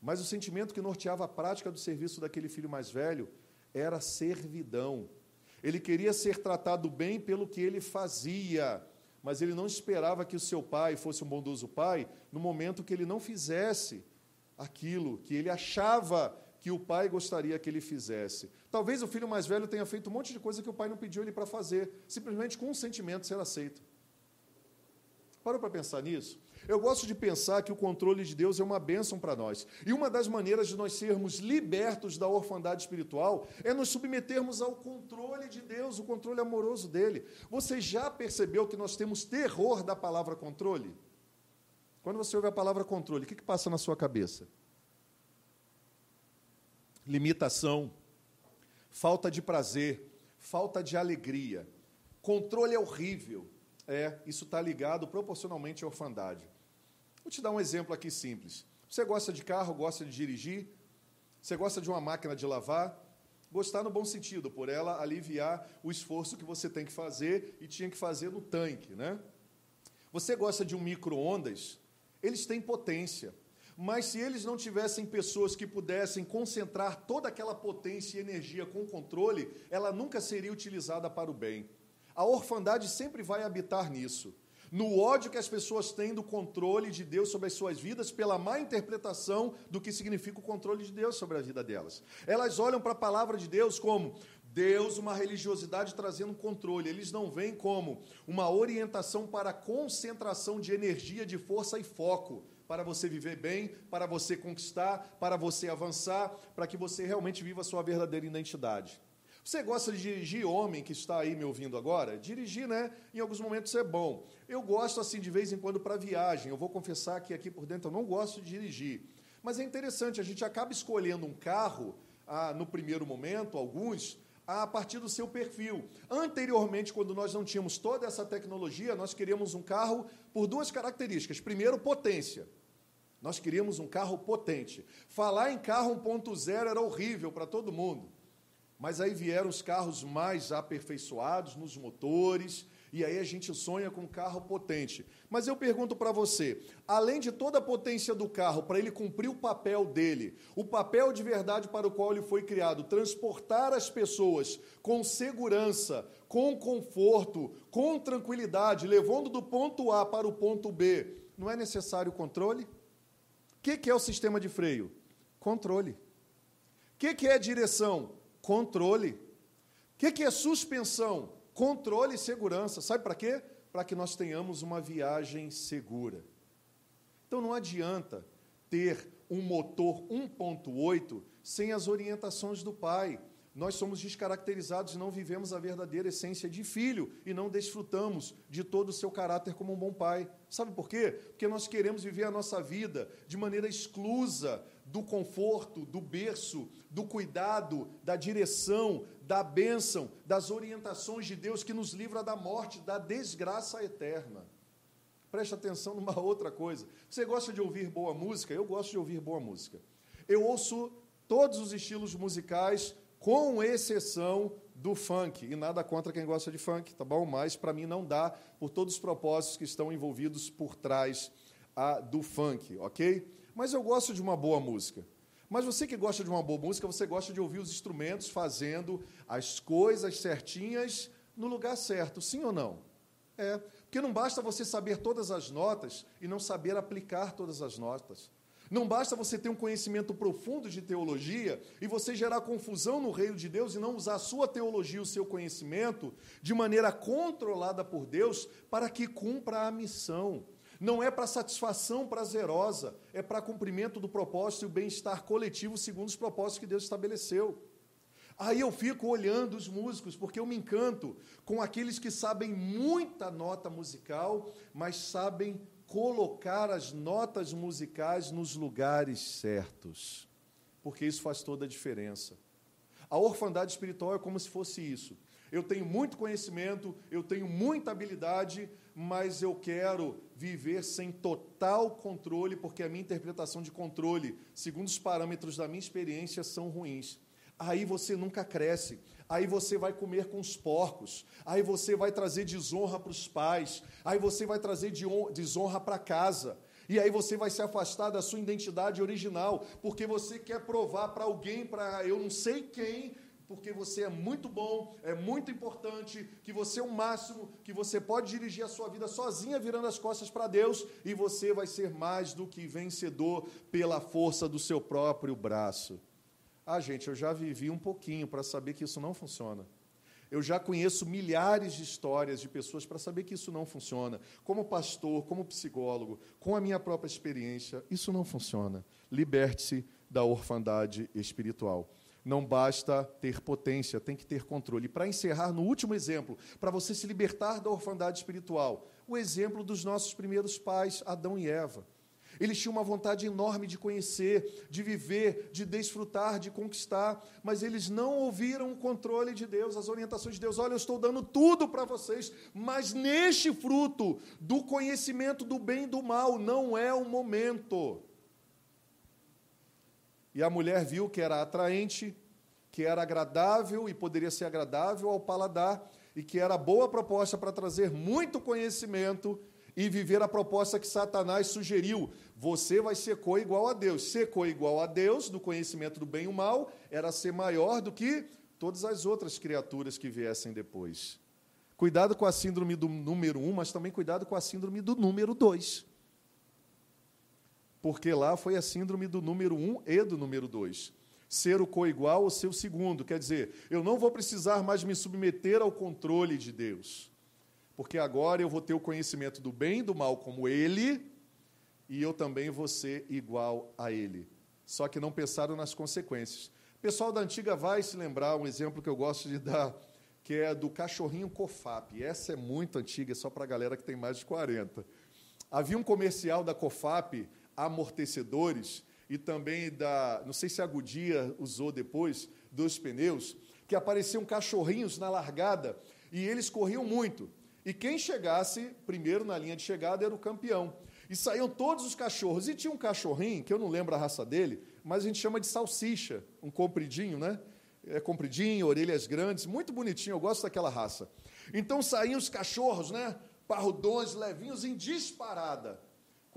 Mas o sentimento que norteava a prática do serviço daquele filho mais velho era servidão. Ele queria ser tratado bem pelo que ele fazia mas ele não esperava que o seu pai fosse um bondoso pai no momento que ele não fizesse aquilo que ele achava que o pai gostaria que ele fizesse. Talvez o filho mais velho tenha feito um monte de coisa que o pai não pediu ele para fazer, simplesmente com um sentimento ser aceito. Parou para pensar nisso? Eu gosto de pensar que o controle de Deus é uma bênção para nós. E uma das maneiras de nós sermos libertos da orfandade espiritual é nos submetermos ao controle de Deus, o controle amoroso dele. Você já percebeu que nós temos terror da palavra controle? Quando você ouve a palavra controle, o que, que passa na sua cabeça? Limitação, falta de prazer, falta de alegria. Controle é horrível. É, isso está ligado proporcionalmente à orfandade. Vou te dar um exemplo aqui simples. Você gosta de carro, gosta de dirigir? Você gosta de uma máquina de lavar? Gostar no bom sentido, por ela aliviar o esforço que você tem que fazer e tinha que fazer no tanque, né? Você gosta de um micro-ondas? Eles têm potência. Mas se eles não tivessem pessoas que pudessem concentrar toda aquela potência e energia com controle, ela nunca seria utilizada para o bem. A orfandade sempre vai habitar nisso no ódio que as pessoas têm do controle de Deus sobre as suas vidas, pela má interpretação do que significa o controle de Deus sobre a vida delas. Elas olham para a palavra de Deus como Deus, uma religiosidade trazendo controle. Eles não veem como uma orientação para concentração de energia, de força e foco para você viver bem, para você conquistar, para você avançar, para que você realmente viva a sua verdadeira identidade. Você gosta de dirigir, homem que está aí me ouvindo agora? Dirigir, né? Em alguns momentos é bom. Eu gosto, assim, de vez em quando para viagem. Eu vou confessar que aqui por dentro eu não gosto de dirigir. Mas é interessante, a gente acaba escolhendo um carro, ah, no primeiro momento, alguns, a partir do seu perfil. Anteriormente, quando nós não tínhamos toda essa tecnologia, nós queríamos um carro por duas características. Primeiro, potência. Nós queríamos um carro potente. Falar em carro 1.0 era horrível para todo mundo. Mas aí vieram os carros mais aperfeiçoados nos motores, e aí a gente sonha com um carro potente. Mas eu pergunto para você, além de toda a potência do carro, para ele cumprir o papel dele, o papel de verdade para o qual ele foi criado, transportar as pessoas com segurança, com conforto, com tranquilidade, levando do ponto A para o ponto B, não é necessário controle? O que, que é o sistema de freio? Controle. O que, que é direção? Controle. O que é suspensão? Controle e segurança. Sabe para quê? Para que nós tenhamos uma viagem segura. Então não adianta ter um motor 1.8 sem as orientações do pai. Nós somos descaracterizados e não vivemos a verdadeira essência de filho e não desfrutamos de todo o seu caráter como um bom pai. Sabe por quê? Porque nós queremos viver a nossa vida de maneira exclusa do conforto, do berço, do cuidado, da direção, da bênção, das orientações de Deus que nos livra da morte, da desgraça eterna. Preste atenção numa outra coisa. Você gosta de ouvir boa música? Eu gosto de ouvir boa música. Eu ouço todos os estilos musicais, com exceção do funk. E nada contra quem gosta de funk, tá bom? Mas para mim não dá, por todos os propósitos que estão envolvidos por trás a, do funk, ok? Mas eu gosto de uma boa música. Mas você que gosta de uma boa música, você gosta de ouvir os instrumentos fazendo as coisas certinhas no lugar certo, sim ou não? É, Porque não basta você saber todas as notas e não saber aplicar todas as notas. Não basta você ter um conhecimento profundo de teologia e você gerar confusão no reino de Deus e não usar a sua teologia, o seu conhecimento, de maneira controlada por Deus para que cumpra a missão. Não é para satisfação prazerosa, é para cumprimento do propósito e o bem-estar coletivo segundo os propósitos que Deus estabeleceu. Aí eu fico olhando os músicos, porque eu me encanto com aqueles que sabem muita nota musical, mas sabem colocar as notas musicais nos lugares certos, porque isso faz toda a diferença. A orfandade espiritual é como se fosse isso. Eu tenho muito conhecimento, eu tenho muita habilidade, mas eu quero viver sem total controle, porque a minha interpretação de controle, segundo os parâmetros da minha experiência, são ruins. Aí você nunca cresce, aí você vai comer com os porcos, aí você vai trazer desonra para os pais, aí você vai trazer desonra para casa. E aí você vai se afastar da sua identidade original, porque você quer provar para alguém, para eu não sei quem, porque você é muito bom, é muito importante, que você é o máximo, que você pode dirigir a sua vida sozinha, virando as costas para Deus, e você vai ser mais do que vencedor pela força do seu próprio braço. Ah, gente, eu já vivi um pouquinho para saber que isso não funciona. Eu já conheço milhares de histórias de pessoas para saber que isso não funciona. Como pastor, como psicólogo, com a minha própria experiência, isso não funciona. Liberte-se da orfandade espiritual. Não basta ter potência, tem que ter controle. Para encerrar, no último exemplo, para você se libertar da orfandade espiritual, o exemplo dos nossos primeiros pais, Adão e Eva. Eles tinham uma vontade enorme de conhecer, de viver, de desfrutar, de conquistar, mas eles não ouviram o controle de Deus, as orientações de Deus. Olha, eu estou dando tudo para vocês, mas neste fruto do conhecimento do bem e do mal não é o momento. E a mulher viu que era atraente, que era agradável e poderia ser agradável ao paladar, e que era boa proposta para trazer muito conhecimento e viver a proposta que Satanás sugeriu. Você vai ser co-igual a Deus. Ser co-igual a Deus, do conhecimento do bem e o mal, era ser maior do que todas as outras criaturas que viessem depois. Cuidado com a síndrome do número um, mas também cuidado com a síndrome do número dois porque lá foi a síndrome do número um e do número dois. Ser o coigual ou ser o segundo. Quer dizer, eu não vou precisar mais me submeter ao controle de Deus, porque agora eu vou ter o conhecimento do bem e do mal como Ele, e eu também vou ser igual a Ele. Só que não pensaram nas consequências. O pessoal da antiga vai se lembrar um exemplo que eu gosto de dar, que é do cachorrinho Cofap. Essa é muito antiga, é só para a galera que tem mais de 40. Havia um comercial da Cofap amortecedores e também da, não sei se a Goodyear usou depois, dos pneus, que apareciam cachorrinhos na largada e eles corriam muito. E quem chegasse primeiro na linha de chegada era o campeão. E saíam todos os cachorros. E tinha um cachorrinho, que eu não lembro a raça dele, mas a gente chama de salsicha, um compridinho, né? É compridinho, orelhas grandes, muito bonitinho, eu gosto daquela raça. Então saíam os cachorros, né? Parrudões, levinhos, em disparada.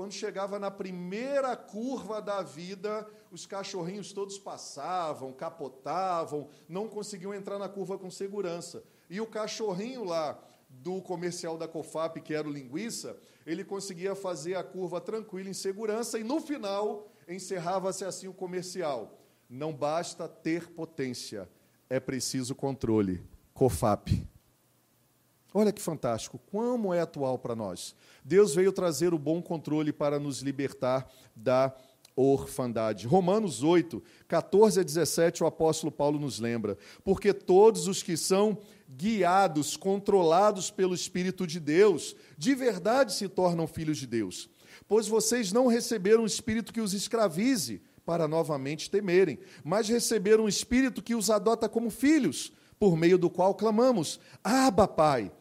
Quando chegava na primeira curva da vida, os cachorrinhos todos passavam, capotavam, não conseguiam entrar na curva com segurança. E o cachorrinho lá do comercial da Cofap, que era o linguiça, ele conseguia fazer a curva tranquila em segurança e no final encerrava-se assim o comercial. Não basta ter potência, é preciso controle. Cofap. Olha que fantástico, como é atual para nós. Deus veio trazer o bom controle para nos libertar da orfandade. Romanos 8, 14 a 17, o apóstolo Paulo nos lembra: porque todos os que são guiados, controlados pelo Espírito de Deus, de verdade se tornam filhos de Deus. Pois vocês não receberam um espírito que os escravize para novamente temerem, mas receberam um espírito que os adota como filhos, por meio do qual clamamos: Abba, Pai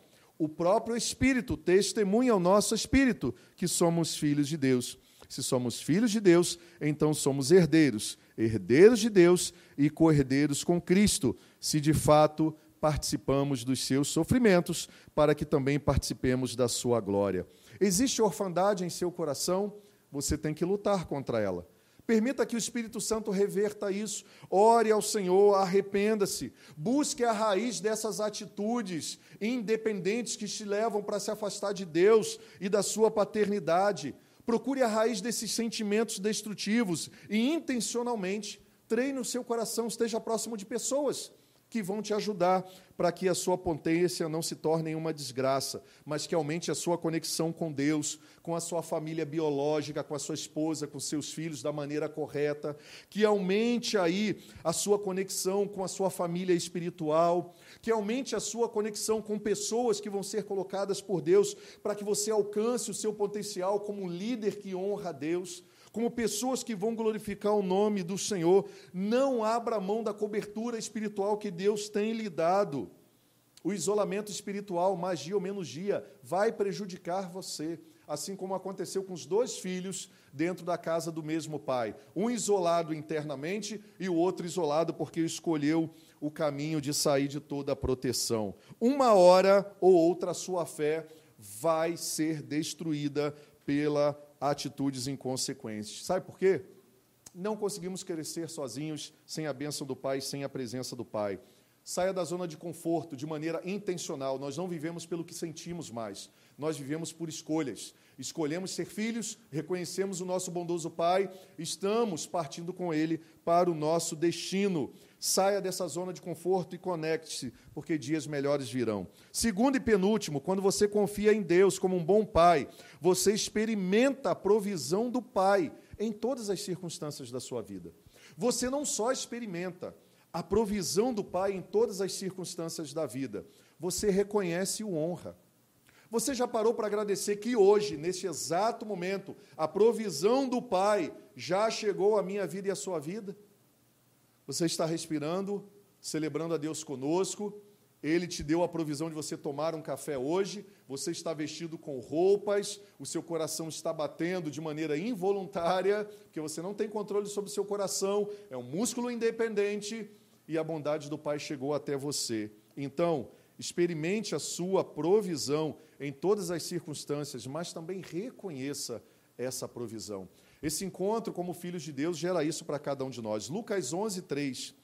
o próprio Espírito testemunha ao nosso espírito que somos filhos de Deus. Se somos filhos de Deus, então somos herdeiros, herdeiros de Deus e co-herdeiros com Cristo, se de fato participamos dos seus sofrimentos, para que também participemos da sua glória. Existe orfandade em seu coração? Você tem que lutar contra ela. Permita que o Espírito Santo reverta isso. Ore ao Senhor, arrependa-se. Busque a raiz dessas atitudes independentes que te levam para se afastar de Deus e da sua paternidade. Procure a raiz desses sentimentos destrutivos e intencionalmente treine o seu coração, esteja próximo de pessoas que vão te ajudar para que a sua potência não se torne uma desgraça, mas que aumente a sua conexão com Deus, com a sua família biológica, com a sua esposa, com seus filhos da maneira correta, que aumente aí a sua conexão com a sua família espiritual, que aumente a sua conexão com pessoas que vão ser colocadas por Deus para que você alcance o seu potencial como um líder que honra a Deus como pessoas que vão glorificar o nome do Senhor. Não abra mão da cobertura espiritual que Deus tem lhe dado. O isolamento espiritual, mais dia ou menos dia, vai prejudicar você, assim como aconteceu com os dois filhos dentro da casa do mesmo pai. Um isolado internamente e o outro isolado porque escolheu o caminho de sair de toda a proteção. Uma hora ou outra a sua fé vai ser destruída pela atitudes inconsequentes. Sabe por quê? Não conseguimos crescer sozinhos sem a bênção do Pai, sem a presença do Pai. Saia da zona de conforto de maneira intencional. Nós não vivemos pelo que sentimos mais, nós vivemos por escolhas. Escolhemos ser filhos, reconhecemos o nosso bondoso Pai, estamos partindo com Ele para o nosso destino. Saia dessa zona de conforto e conecte-se, porque dias melhores virão. Segundo e penúltimo, quando você confia em Deus como um bom pai, você experimenta a provisão do Pai em todas as circunstâncias da sua vida. Você não só experimenta a provisão do Pai em todas as circunstâncias da vida, você reconhece e o honra. Você já parou para agradecer que hoje, neste exato momento, a provisão do Pai já chegou à minha vida e à sua vida? Você está respirando, celebrando a Deus conosco. Ele te deu a provisão de você tomar um café hoje. Você está vestido com roupas, o seu coração está batendo de maneira involuntária, porque você não tem controle sobre o seu coração, é um músculo independente e a bondade do Pai chegou até você. Então, experimente a sua provisão em todas as circunstâncias, mas também reconheça essa provisão. Esse encontro como filhos de Deus gera isso para cada um de nós. Lucas 11, 3.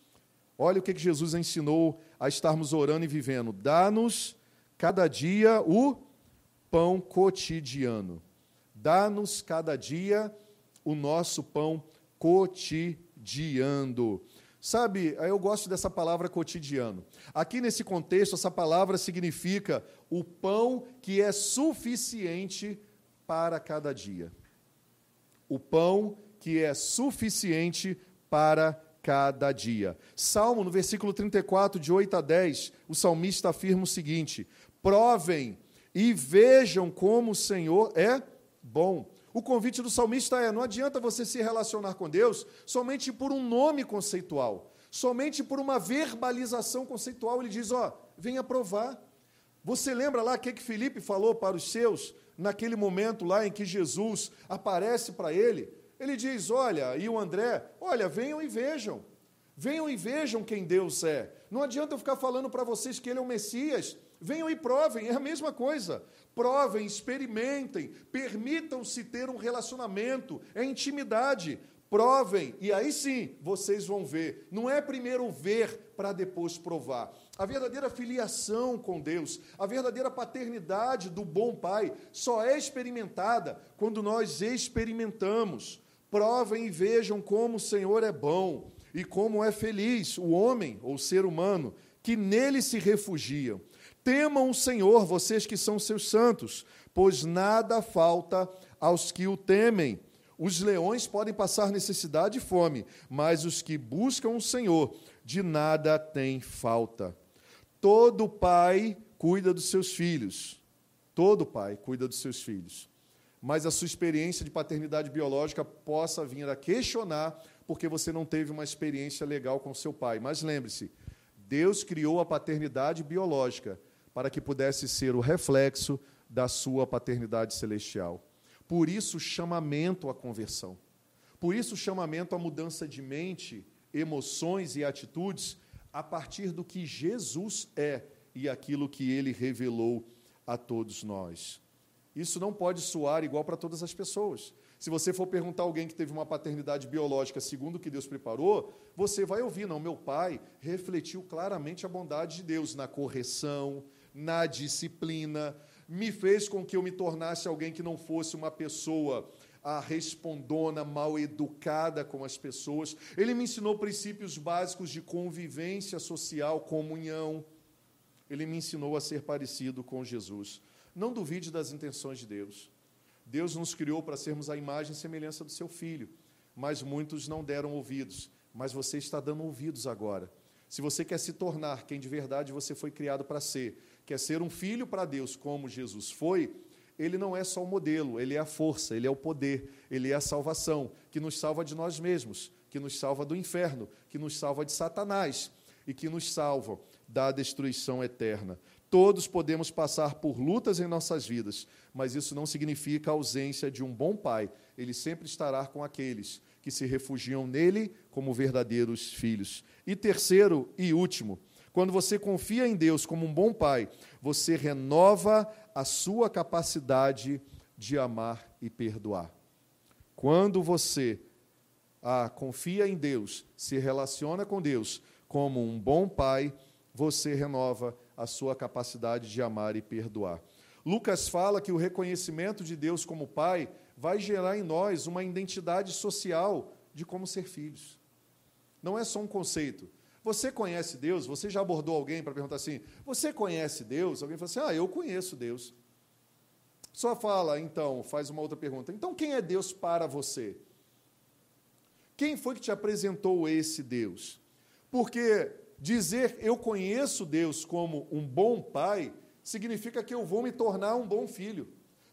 Olha o que Jesus ensinou a estarmos orando e vivendo. Dá-nos cada dia o pão cotidiano. Dá-nos cada dia o nosso pão cotidiano. Sabe, eu gosto dessa palavra cotidiano. Aqui nesse contexto, essa palavra significa o pão que é suficiente para cada dia o pão que é suficiente para cada dia. Salmo, no versículo 34, de 8 a 10, o salmista afirma o seguinte: Provem e vejam como o Senhor é bom. O convite do salmista é: não adianta você se relacionar com Deus somente por um nome conceitual, somente por uma verbalização conceitual. Ele diz: ó, venha provar. Você lembra lá o que, que Felipe falou para os seus? Naquele momento lá em que Jesus aparece para ele, ele diz: Olha, e o André, olha, venham e vejam. Venham e vejam quem Deus é. Não adianta eu ficar falando para vocês que Ele é o Messias. Venham e provem, é a mesma coisa. Provem, experimentem, permitam-se ter um relacionamento, é intimidade. Provem, e aí sim vocês vão ver. Não é primeiro ver para depois provar. A verdadeira filiação com Deus, a verdadeira paternidade do bom pai, só é experimentada quando nós experimentamos. Provem e vejam como o Senhor é bom e como é feliz o homem ou ser humano que nele se refugiam. Temam o Senhor, vocês que são seus santos, pois nada falta aos que o temem. Os leões podem passar necessidade e fome, mas os que buscam o Senhor de nada têm falta. Todo pai cuida dos seus filhos. Todo pai cuida dos seus filhos. Mas a sua experiência de paternidade biológica possa vir a questionar porque você não teve uma experiência legal com seu pai. Mas lembre-se, Deus criou a paternidade biológica para que pudesse ser o reflexo da sua paternidade celestial. Por isso, chamamento à conversão. Por isso, chamamento à mudança de mente, emoções e atitudes a partir do que Jesus é e aquilo que ele revelou a todos nós. Isso não pode soar igual para todas as pessoas. Se você for perguntar a alguém que teve uma paternidade biológica segundo o que Deus preparou, você vai ouvir, não, meu pai refletiu claramente a bondade de Deus na correção, na disciplina, me fez com que eu me tornasse alguém que não fosse uma pessoa a respondona, mal educada com as pessoas. Ele me ensinou princípios básicos de convivência social, comunhão. Ele me ensinou a ser parecido com Jesus. Não duvide das intenções de Deus. Deus nos criou para sermos a imagem e semelhança do seu filho, mas muitos não deram ouvidos. Mas você está dando ouvidos agora. Se você quer se tornar quem de verdade você foi criado para ser, quer ser um filho para Deus como Jesus foi, ele não é só o modelo, ele é a força, ele é o poder, ele é a salvação, que nos salva de nós mesmos, que nos salva do inferno, que nos salva de Satanás e que nos salva da destruição eterna. Todos podemos passar por lutas em nossas vidas, mas isso não significa a ausência de um bom pai. Ele sempre estará com aqueles que se refugiam nele como verdadeiros filhos. E terceiro e último, quando você confia em Deus como um bom pai, você renova a sua capacidade de amar e perdoar. Quando você ah, confia em Deus, se relaciona com Deus como um bom pai, você renova a sua capacidade de amar e perdoar. Lucas fala que o reconhecimento de Deus como pai vai gerar em nós uma identidade social de como ser filhos. Não é só um conceito. Você conhece Deus? Você já abordou alguém para perguntar assim: Você conhece Deus? Alguém fala assim: Ah, eu conheço Deus. Só fala, então, faz uma outra pergunta. Então, quem é Deus para você? Quem foi que te apresentou esse Deus? Porque dizer eu conheço Deus como um bom pai significa que eu vou me tornar um bom filho,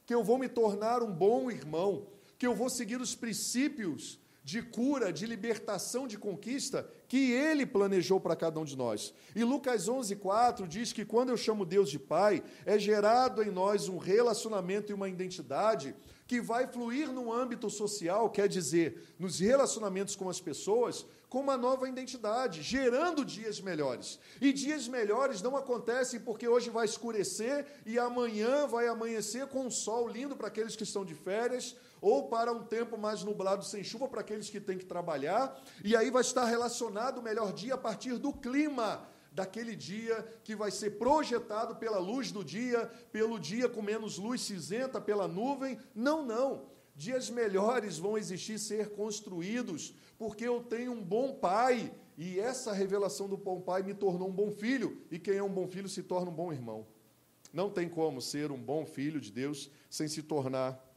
que eu vou me tornar um bom irmão, que eu vou seguir os princípios de cura, de libertação, de conquista que ele planejou para cada um de nós. E Lucas 11:4 diz que quando eu chamo Deus de Pai, é gerado em nós um relacionamento e uma identidade que vai fluir no âmbito social, quer dizer, nos relacionamentos com as pessoas, com uma nova identidade, gerando dias melhores. E dias melhores não acontecem porque hoje vai escurecer e amanhã vai amanhecer com um sol lindo para aqueles que estão de férias, ou para um tempo mais nublado sem chuva para aqueles que têm que trabalhar, e aí vai estar relacionado o melhor dia a partir do clima daquele dia que vai ser projetado pela luz do dia, pelo dia com menos luz cinzenta, pela nuvem. Não, não. Dias melhores vão existir, ser construídos, porque eu tenho um bom pai, e essa revelação do bom pai me tornou um bom filho, e quem é um bom filho se torna um bom irmão. Não tem como ser um bom filho de Deus sem se tornar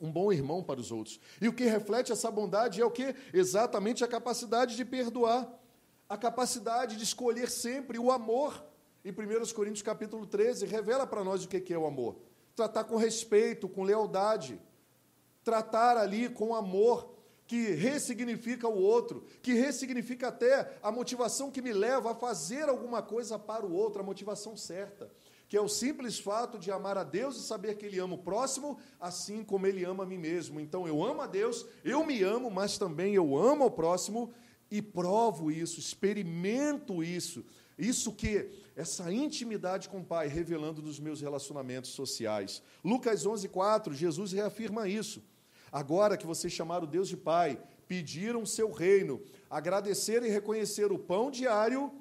um bom irmão para os outros. E o que reflete essa bondade é o que? Exatamente a capacidade de perdoar, a capacidade de escolher sempre o amor. Em 1 Coríntios capítulo 13, revela para nós o que é o amor. Tratar com respeito, com lealdade, tratar ali com amor, que ressignifica o outro, que ressignifica até a motivação que me leva a fazer alguma coisa para o outro, a motivação certa, que é o simples fato de amar a Deus e saber que Ele ama o próximo, assim como Ele ama a mim mesmo. Então eu amo a Deus, eu me amo, mas também eu amo ao próximo e provo isso, experimento isso. Isso que, essa intimidade com o Pai, revelando nos meus relacionamentos sociais. Lucas 11, 4, Jesus reafirma isso. Agora que vocês chamaram Deus de Pai, pediram seu reino, agradecer e reconhecer o pão diário,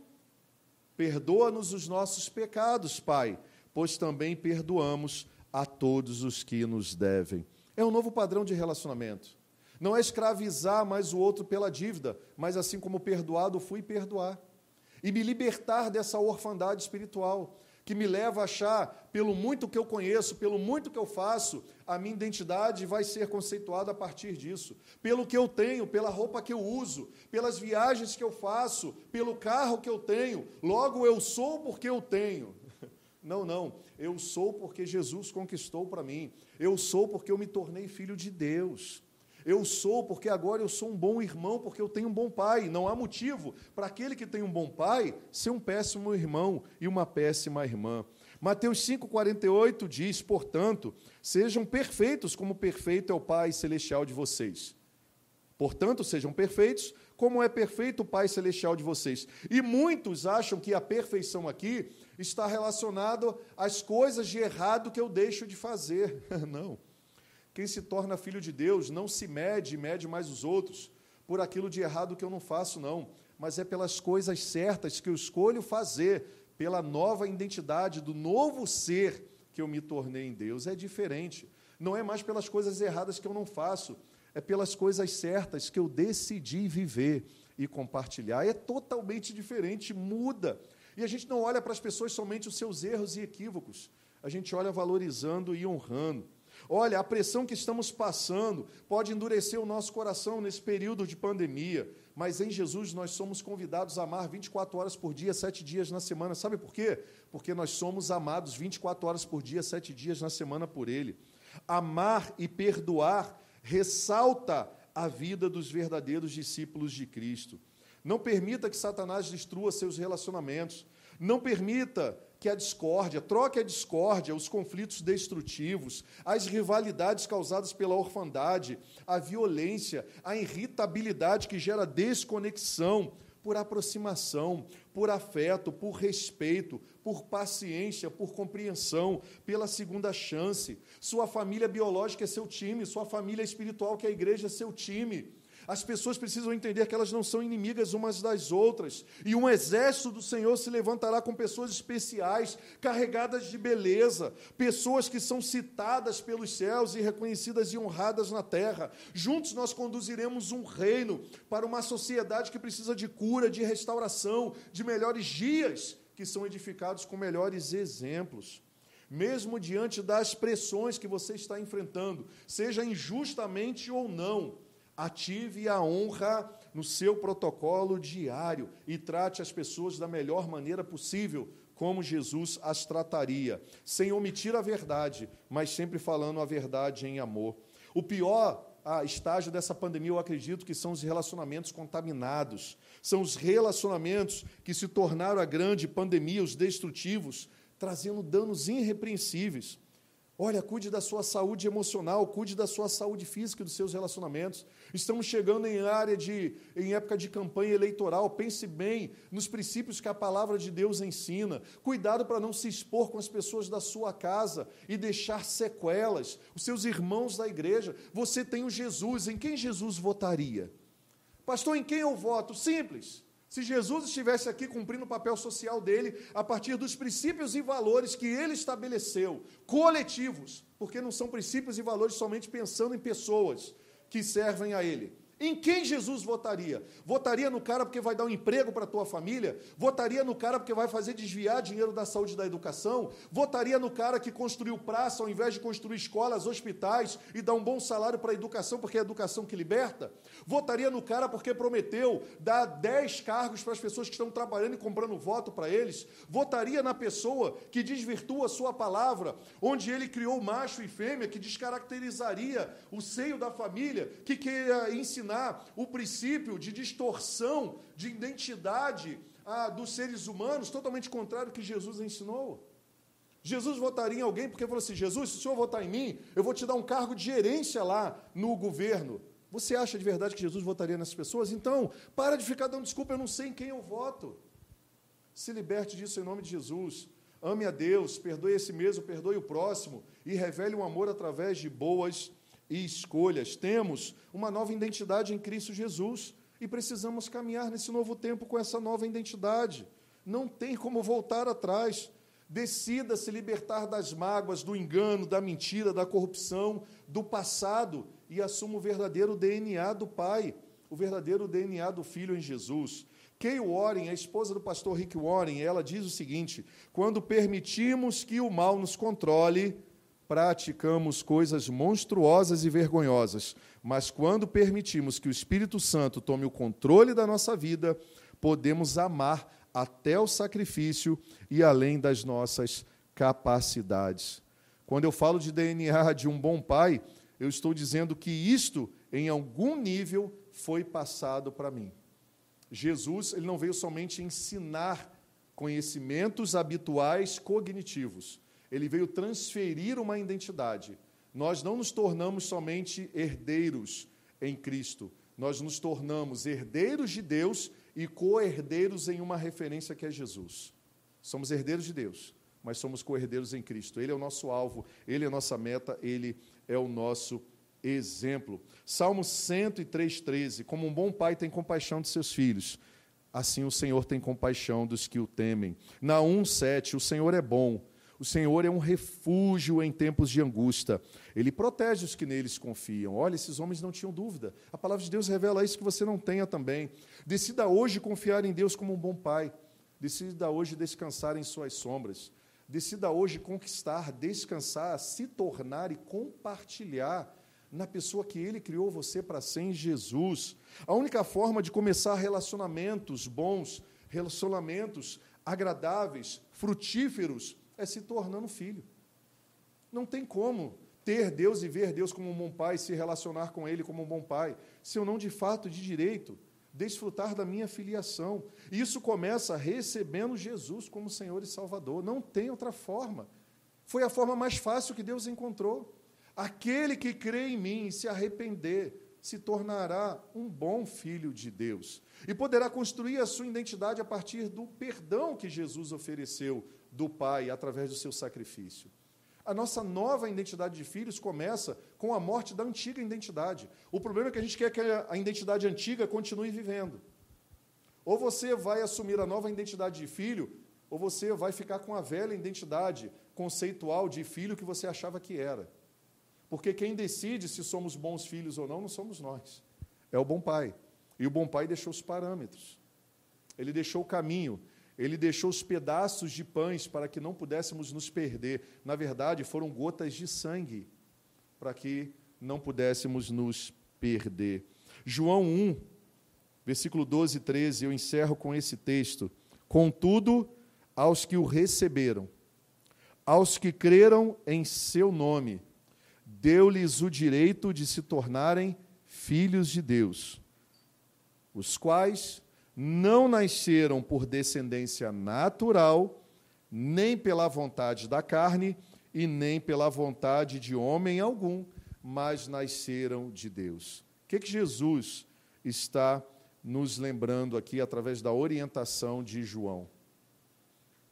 perdoa-nos os nossos pecados, Pai, pois também perdoamos a todos os que nos devem. É um novo padrão de relacionamento. Não é escravizar mais o outro pela dívida, mas assim como perdoado, fui perdoar. E me libertar dessa orfandade espiritual que me leva a achar, pelo muito que eu conheço, pelo muito que eu faço, a minha identidade vai ser conceituada a partir disso. Pelo que eu tenho, pela roupa que eu uso, pelas viagens que eu faço, pelo carro que eu tenho. Logo, eu sou porque eu tenho. Não, não. Eu sou porque Jesus conquistou para mim. Eu sou porque eu me tornei filho de Deus. Eu sou porque agora eu sou um bom irmão, porque eu tenho um bom pai. Não há motivo para aquele que tem um bom pai ser um péssimo irmão e uma péssima irmã. Mateus 5,48 diz: Portanto, sejam perfeitos, como perfeito é o Pai celestial de vocês. Portanto, sejam perfeitos, como é perfeito o Pai celestial de vocês. E muitos acham que a perfeição aqui está relacionada às coisas de errado que eu deixo de fazer. Não. Quem se torna filho de Deus não se mede e mede mais os outros por aquilo de errado que eu não faço, não, mas é pelas coisas certas que eu escolho fazer, pela nova identidade do novo ser que eu me tornei em Deus. É diferente. Não é mais pelas coisas erradas que eu não faço, é pelas coisas certas que eu decidi viver e compartilhar. É totalmente diferente, muda. E a gente não olha para as pessoas somente os seus erros e equívocos, a gente olha valorizando e honrando. Olha, a pressão que estamos passando pode endurecer o nosso coração nesse período de pandemia, mas em Jesus nós somos convidados a amar 24 horas por dia, sete dias na semana. Sabe por quê? Porque nós somos amados 24 horas por dia, sete dias na semana por Ele. Amar e perdoar ressalta a vida dos verdadeiros discípulos de Cristo. Não permita que Satanás destrua seus relacionamentos. Não permita que a discórdia, troque a discórdia, os conflitos destrutivos, as rivalidades causadas pela orfandade, a violência, a irritabilidade que gera desconexão, por aproximação, por afeto, por respeito, por paciência, por compreensão, pela segunda chance. Sua família biológica é seu time, sua família espiritual, que é a igreja, é seu time. As pessoas precisam entender que elas não são inimigas umas das outras. E um exército do Senhor se levantará com pessoas especiais, carregadas de beleza, pessoas que são citadas pelos céus e reconhecidas e honradas na terra. Juntos nós conduziremos um reino para uma sociedade que precisa de cura, de restauração, de melhores dias, que são edificados com melhores exemplos mesmo diante das pressões que você está enfrentando, seja injustamente ou não, Ative a honra no seu protocolo diário e trate as pessoas da melhor maneira possível, como Jesus as trataria, sem omitir a verdade, mas sempre falando a verdade em amor. O pior ah, estágio dessa pandemia, eu acredito que são os relacionamentos contaminados, são os relacionamentos que se tornaram a grande pandemia, os destrutivos, trazendo danos irrepreensíveis. Olha, cuide da sua saúde emocional, cuide da sua saúde física dos seus relacionamentos. Estamos chegando em área de em época de campanha eleitoral. Pense bem nos princípios que a palavra de Deus ensina. Cuidado para não se expor com as pessoas da sua casa e deixar sequelas. Os seus irmãos da igreja. Você tem o Jesus, em quem Jesus votaria? Pastor, em quem eu voto? Simples. Se Jesus estivesse aqui cumprindo o papel social dele, a partir dos princípios e valores que ele estabeleceu, coletivos, porque não são princípios e valores somente pensando em pessoas que servem a ele. Em quem Jesus votaria? Votaria no cara porque vai dar um emprego para a tua família? Votaria no cara porque vai fazer desviar dinheiro da saúde e da educação? Votaria no cara que construiu praça ao invés de construir escolas, hospitais e dar um bom salário para a educação, porque é a educação que liberta? Votaria no cara porque prometeu dar 10 cargos para as pessoas que estão trabalhando e comprando voto para eles? Votaria na pessoa que desvirtua a sua palavra, onde ele criou macho e fêmea, que descaracterizaria o seio da família, que queria ensinar o princípio de distorção de identidade ah, dos seres humanos, totalmente contrário ao que Jesus ensinou. Jesus votaria em alguém porque falou assim: Jesus, se o senhor votar em mim, eu vou te dar um cargo de gerência lá no governo. Você acha de verdade que Jesus votaria nessas pessoas? Então, para de ficar dando desculpa, eu não sei em quem eu voto. Se liberte disso em nome de Jesus. Ame a Deus, perdoe esse mesmo, perdoe o próximo e revele um amor através de boas e escolhas. Temos uma nova identidade em Cristo Jesus e precisamos caminhar nesse novo tempo com essa nova identidade. Não tem como voltar atrás. Decida se libertar das mágoas, do engano, da mentira, da corrupção, do passado e assuma o verdadeiro DNA do Pai, o verdadeiro DNA do Filho em Jesus. Kay Warren, a esposa do pastor Rick Warren, ela diz o seguinte: quando permitimos que o mal nos controle, praticamos coisas monstruosas e vergonhosas, mas quando permitimos que o Espírito Santo tome o controle da nossa vida, podemos amar até o sacrifício e além das nossas capacidades. Quando eu falo de DNA de um bom pai, eu estou dizendo que isto, em algum nível, foi passado para mim. Jesus ele não veio somente ensinar conhecimentos habituais cognitivos ele veio transferir uma identidade. Nós não nos tornamos somente herdeiros em Cristo, nós nos tornamos herdeiros de Deus e co-herdeiros em uma referência que é Jesus. Somos herdeiros de Deus, mas somos co-herdeiros em Cristo. Ele é o nosso alvo, ele é a nossa meta, ele é o nosso exemplo. Salmo 103:13, como um bom pai tem compaixão de seus filhos, assim o Senhor tem compaixão dos que o temem. Na 1:7, o Senhor é bom. O Senhor é um refúgio em tempos de angústia. Ele protege os que neles confiam. Olha, esses homens não tinham dúvida. A palavra de Deus revela isso que você não tenha também. Decida hoje confiar em Deus como um bom pai. Decida hoje descansar em suas sombras. Decida hoje conquistar, descansar, se tornar e compartilhar na pessoa que Ele criou você para ser em Jesus. A única forma de começar relacionamentos bons, relacionamentos agradáveis, frutíferos, é se tornando filho. Não tem como ter Deus e ver Deus como um bom pai, se relacionar com Ele como um bom pai, se eu não de fato, de direito, desfrutar da minha filiação. Isso começa recebendo Jesus como Senhor e Salvador. Não tem outra forma. Foi a forma mais fácil que Deus encontrou. Aquele que crê em mim e se arrepender se tornará um bom filho de Deus e poderá construir a sua identidade a partir do perdão que Jesus ofereceu do Pai através do seu sacrifício. A nossa nova identidade de filhos começa com a morte da antiga identidade. O problema é que a gente quer que a identidade antiga continue vivendo. Ou você vai assumir a nova identidade de filho, ou você vai ficar com a velha identidade conceitual de filho que você achava que era. Porque quem decide se somos bons filhos ou não, não somos nós. É o bom pai. E o bom pai deixou os parâmetros. Ele deixou o caminho. Ele deixou os pedaços de pães para que não pudéssemos nos perder. Na verdade, foram gotas de sangue para que não pudéssemos nos perder. João 1, versículo 12 e 13, eu encerro com esse texto. Contudo, aos que o receberam, aos que creram em seu nome, deu-lhes o direito de se tornarem filhos de Deus, os quais não nasceram por descendência natural, nem pela vontade da carne e nem pela vontade de homem algum, mas nasceram de Deus. O que, que Jesus está nos lembrando aqui através da orientação de João?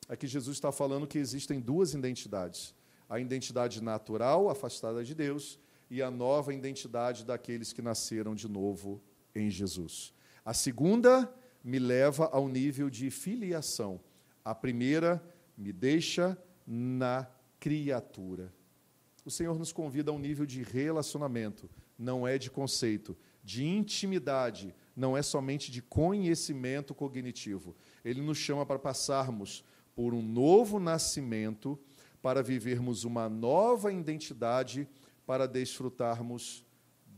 Aqui Jesus está falando que existem duas identidades a identidade natural, afastada de Deus, e a nova identidade daqueles que nasceram de novo em Jesus. A segunda me leva ao nível de filiação. A primeira me deixa na criatura. O Senhor nos convida a um nível de relacionamento, não é de conceito, de intimidade, não é somente de conhecimento cognitivo. Ele nos chama para passarmos por um novo nascimento para vivermos uma nova identidade, para desfrutarmos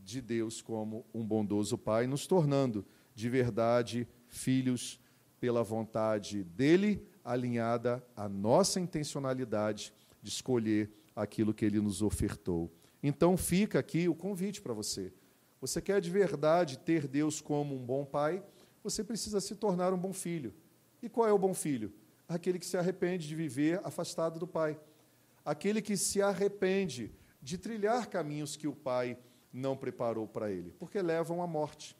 de Deus como um bondoso Pai, nos tornando de verdade filhos pela vontade dele, alinhada à nossa intencionalidade de escolher aquilo que ele nos ofertou. Então fica aqui o convite para você. Você quer de verdade ter Deus como um bom pai? Você precisa se tornar um bom filho. E qual é o bom filho? Aquele que se arrepende de viver afastado do pai aquele que se arrepende de trilhar caminhos que o Pai não preparou para ele, porque levam à morte.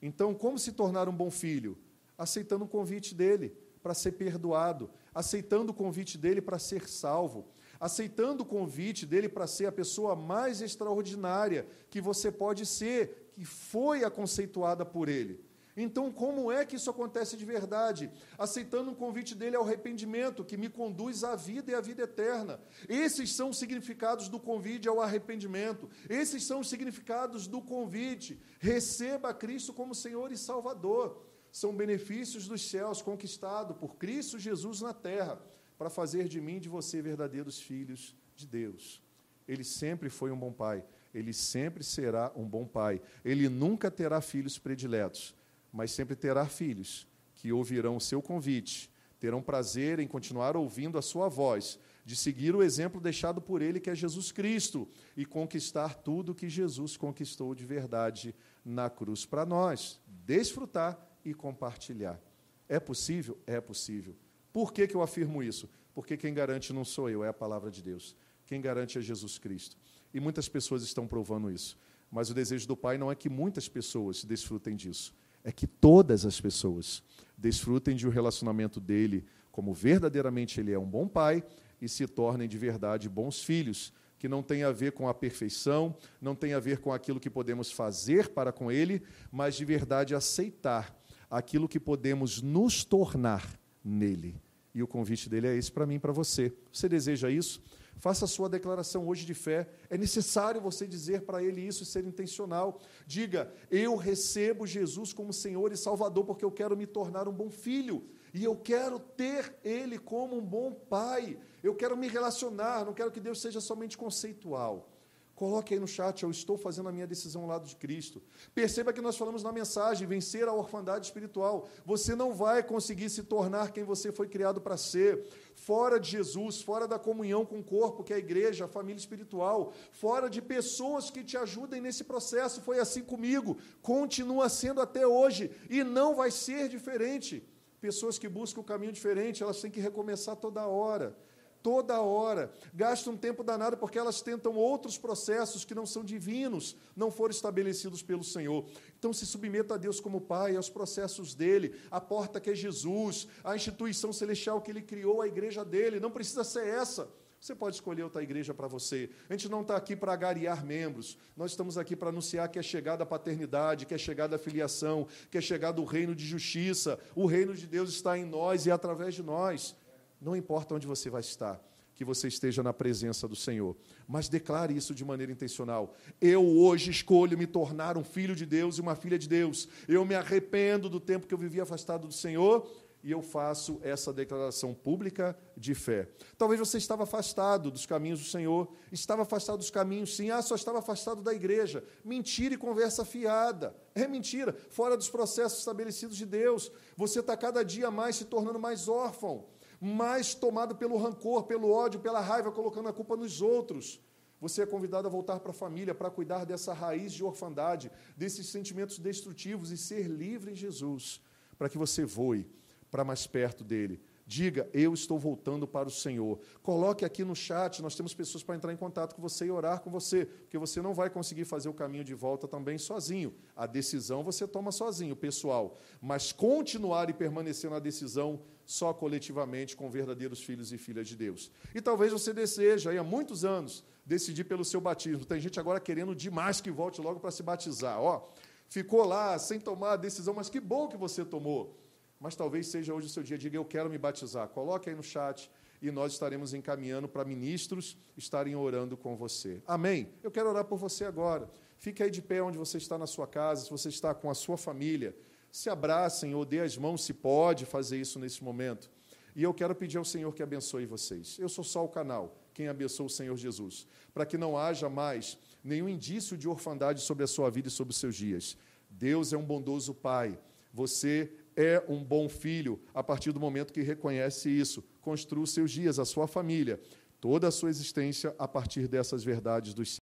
Então, como se tornar um bom filho? Aceitando o convite dele para ser perdoado, aceitando o convite dele para ser salvo, aceitando o convite dele para ser a pessoa mais extraordinária que você pode ser, que foi a conceituada por ele. Então, como é que isso acontece de verdade? Aceitando o convite dele ao arrependimento, que me conduz à vida e à vida eterna. Esses são os significados do convite ao arrependimento. Esses são os significados do convite. Receba Cristo como Senhor e Salvador. São benefícios dos céus conquistados por Cristo Jesus na terra, para fazer de mim e de você verdadeiros filhos de Deus. Ele sempre foi um bom pai, ele sempre será um bom pai. Ele nunca terá filhos prediletos mas sempre terá filhos que ouvirão o seu convite, terão prazer em continuar ouvindo a sua voz, de seguir o exemplo deixado por ele, que é Jesus Cristo, e conquistar tudo que Jesus conquistou de verdade na cruz para nós, desfrutar e compartilhar. É possível? É possível. Por que, que eu afirmo isso? Porque quem garante não sou eu, é a palavra de Deus. Quem garante é Jesus Cristo. E muitas pessoas estão provando isso. Mas o desejo do Pai não é que muitas pessoas desfrutem disso é que todas as pessoas desfrutem de um relacionamento dele como verdadeiramente ele é um bom pai e se tornem de verdade bons filhos, que não tem a ver com a perfeição, não tem a ver com aquilo que podemos fazer para com Ele, mas de verdade aceitar aquilo que podemos nos tornar nele. E o convite dele é esse para mim para você. Você deseja isso? Faça a sua declaração hoje de fé. É necessário você dizer para ele isso e ser intencional. Diga: Eu recebo Jesus como Senhor e Salvador porque eu quero me tornar um bom filho. E eu quero ter Ele como um bom pai. Eu quero me relacionar, não quero que Deus seja somente conceitual. Coloque aí no chat, eu estou fazendo a minha decisão ao lado de Cristo. Perceba que nós falamos na mensagem, vencer a orfandade espiritual. Você não vai conseguir se tornar quem você foi criado para ser. Fora de Jesus, fora da comunhão com o corpo, que é a igreja, a família espiritual, fora de pessoas que te ajudem nesse processo. Foi assim comigo, continua sendo até hoje e não vai ser diferente. Pessoas que buscam o caminho diferente, elas têm que recomeçar toda hora toda hora, gastam um tempo danado porque elas tentam outros processos que não são divinos, não foram estabelecidos pelo Senhor. Então se submeta a Deus como Pai, aos processos dele, a porta que é Jesus, a instituição celestial que ele criou, a igreja dele, não precisa ser essa. Você pode escolher outra igreja para você. A gente não está aqui para agariar membros. Nós estamos aqui para anunciar que é chegada a paternidade, que é chegada a filiação, que é chegado o reino de justiça. O reino de Deus está em nós e é através de nós. Não importa onde você vai estar, que você esteja na presença do Senhor, mas declare isso de maneira intencional. Eu hoje escolho me tornar um filho de Deus e uma filha de Deus. Eu me arrependo do tempo que eu vivi afastado do Senhor e eu faço essa declaração pública de fé. Talvez você estava afastado dos caminhos do Senhor, estava afastado dos caminhos, sim, ah, só estava afastado da igreja. Mentira e conversa fiada. É mentira, fora dos processos estabelecidos de Deus. Você está cada dia mais se tornando mais órfão mais tomado pelo rancor, pelo ódio, pela raiva, colocando a culpa nos outros. Você é convidado a voltar para a família para cuidar dessa raiz de orfandade, desses sentimentos destrutivos e ser livre em Jesus, para que você voe para mais perto dele, Diga, eu estou voltando para o Senhor. Coloque aqui no chat, nós temos pessoas para entrar em contato com você e orar com você, porque você não vai conseguir fazer o caminho de volta também sozinho. A decisão você toma sozinho, pessoal. Mas continuar e permanecer na decisão só coletivamente com verdadeiros filhos e filhas de Deus. E talvez você deseja, aí há muitos anos, decidir pelo seu batismo. Tem gente agora querendo demais que volte logo para se batizar. Ó, ficou lá sem tomar a decisão, mas que bom que você tomou mas talvez seja hoje o seu dia. Diga, eu quero me batizar. Coloque aí no chat e nós estaremos encaminhando para ministros estarem orando com você. Amém? Eu quero orar por você agora. Fique aí de pé onde você está na sua casa, se você está com a sua família. Se abracem ou dê as mãos, se pode fazer isso nesse momento. E eu quero pedir ao Senhor que abençoe vocês. Eu sou só o canal, quem abençoa o Senhor Jesus, para que não haja mais nenhum indício de orfandade sobre a sua vida e sobre os seus dias. Deus é um bondoso Pai. Você é um bom filho a partir do momento que reconhece isso. Construa os seus dias, a sua família, toda a sua existência a partir dessas verdades dos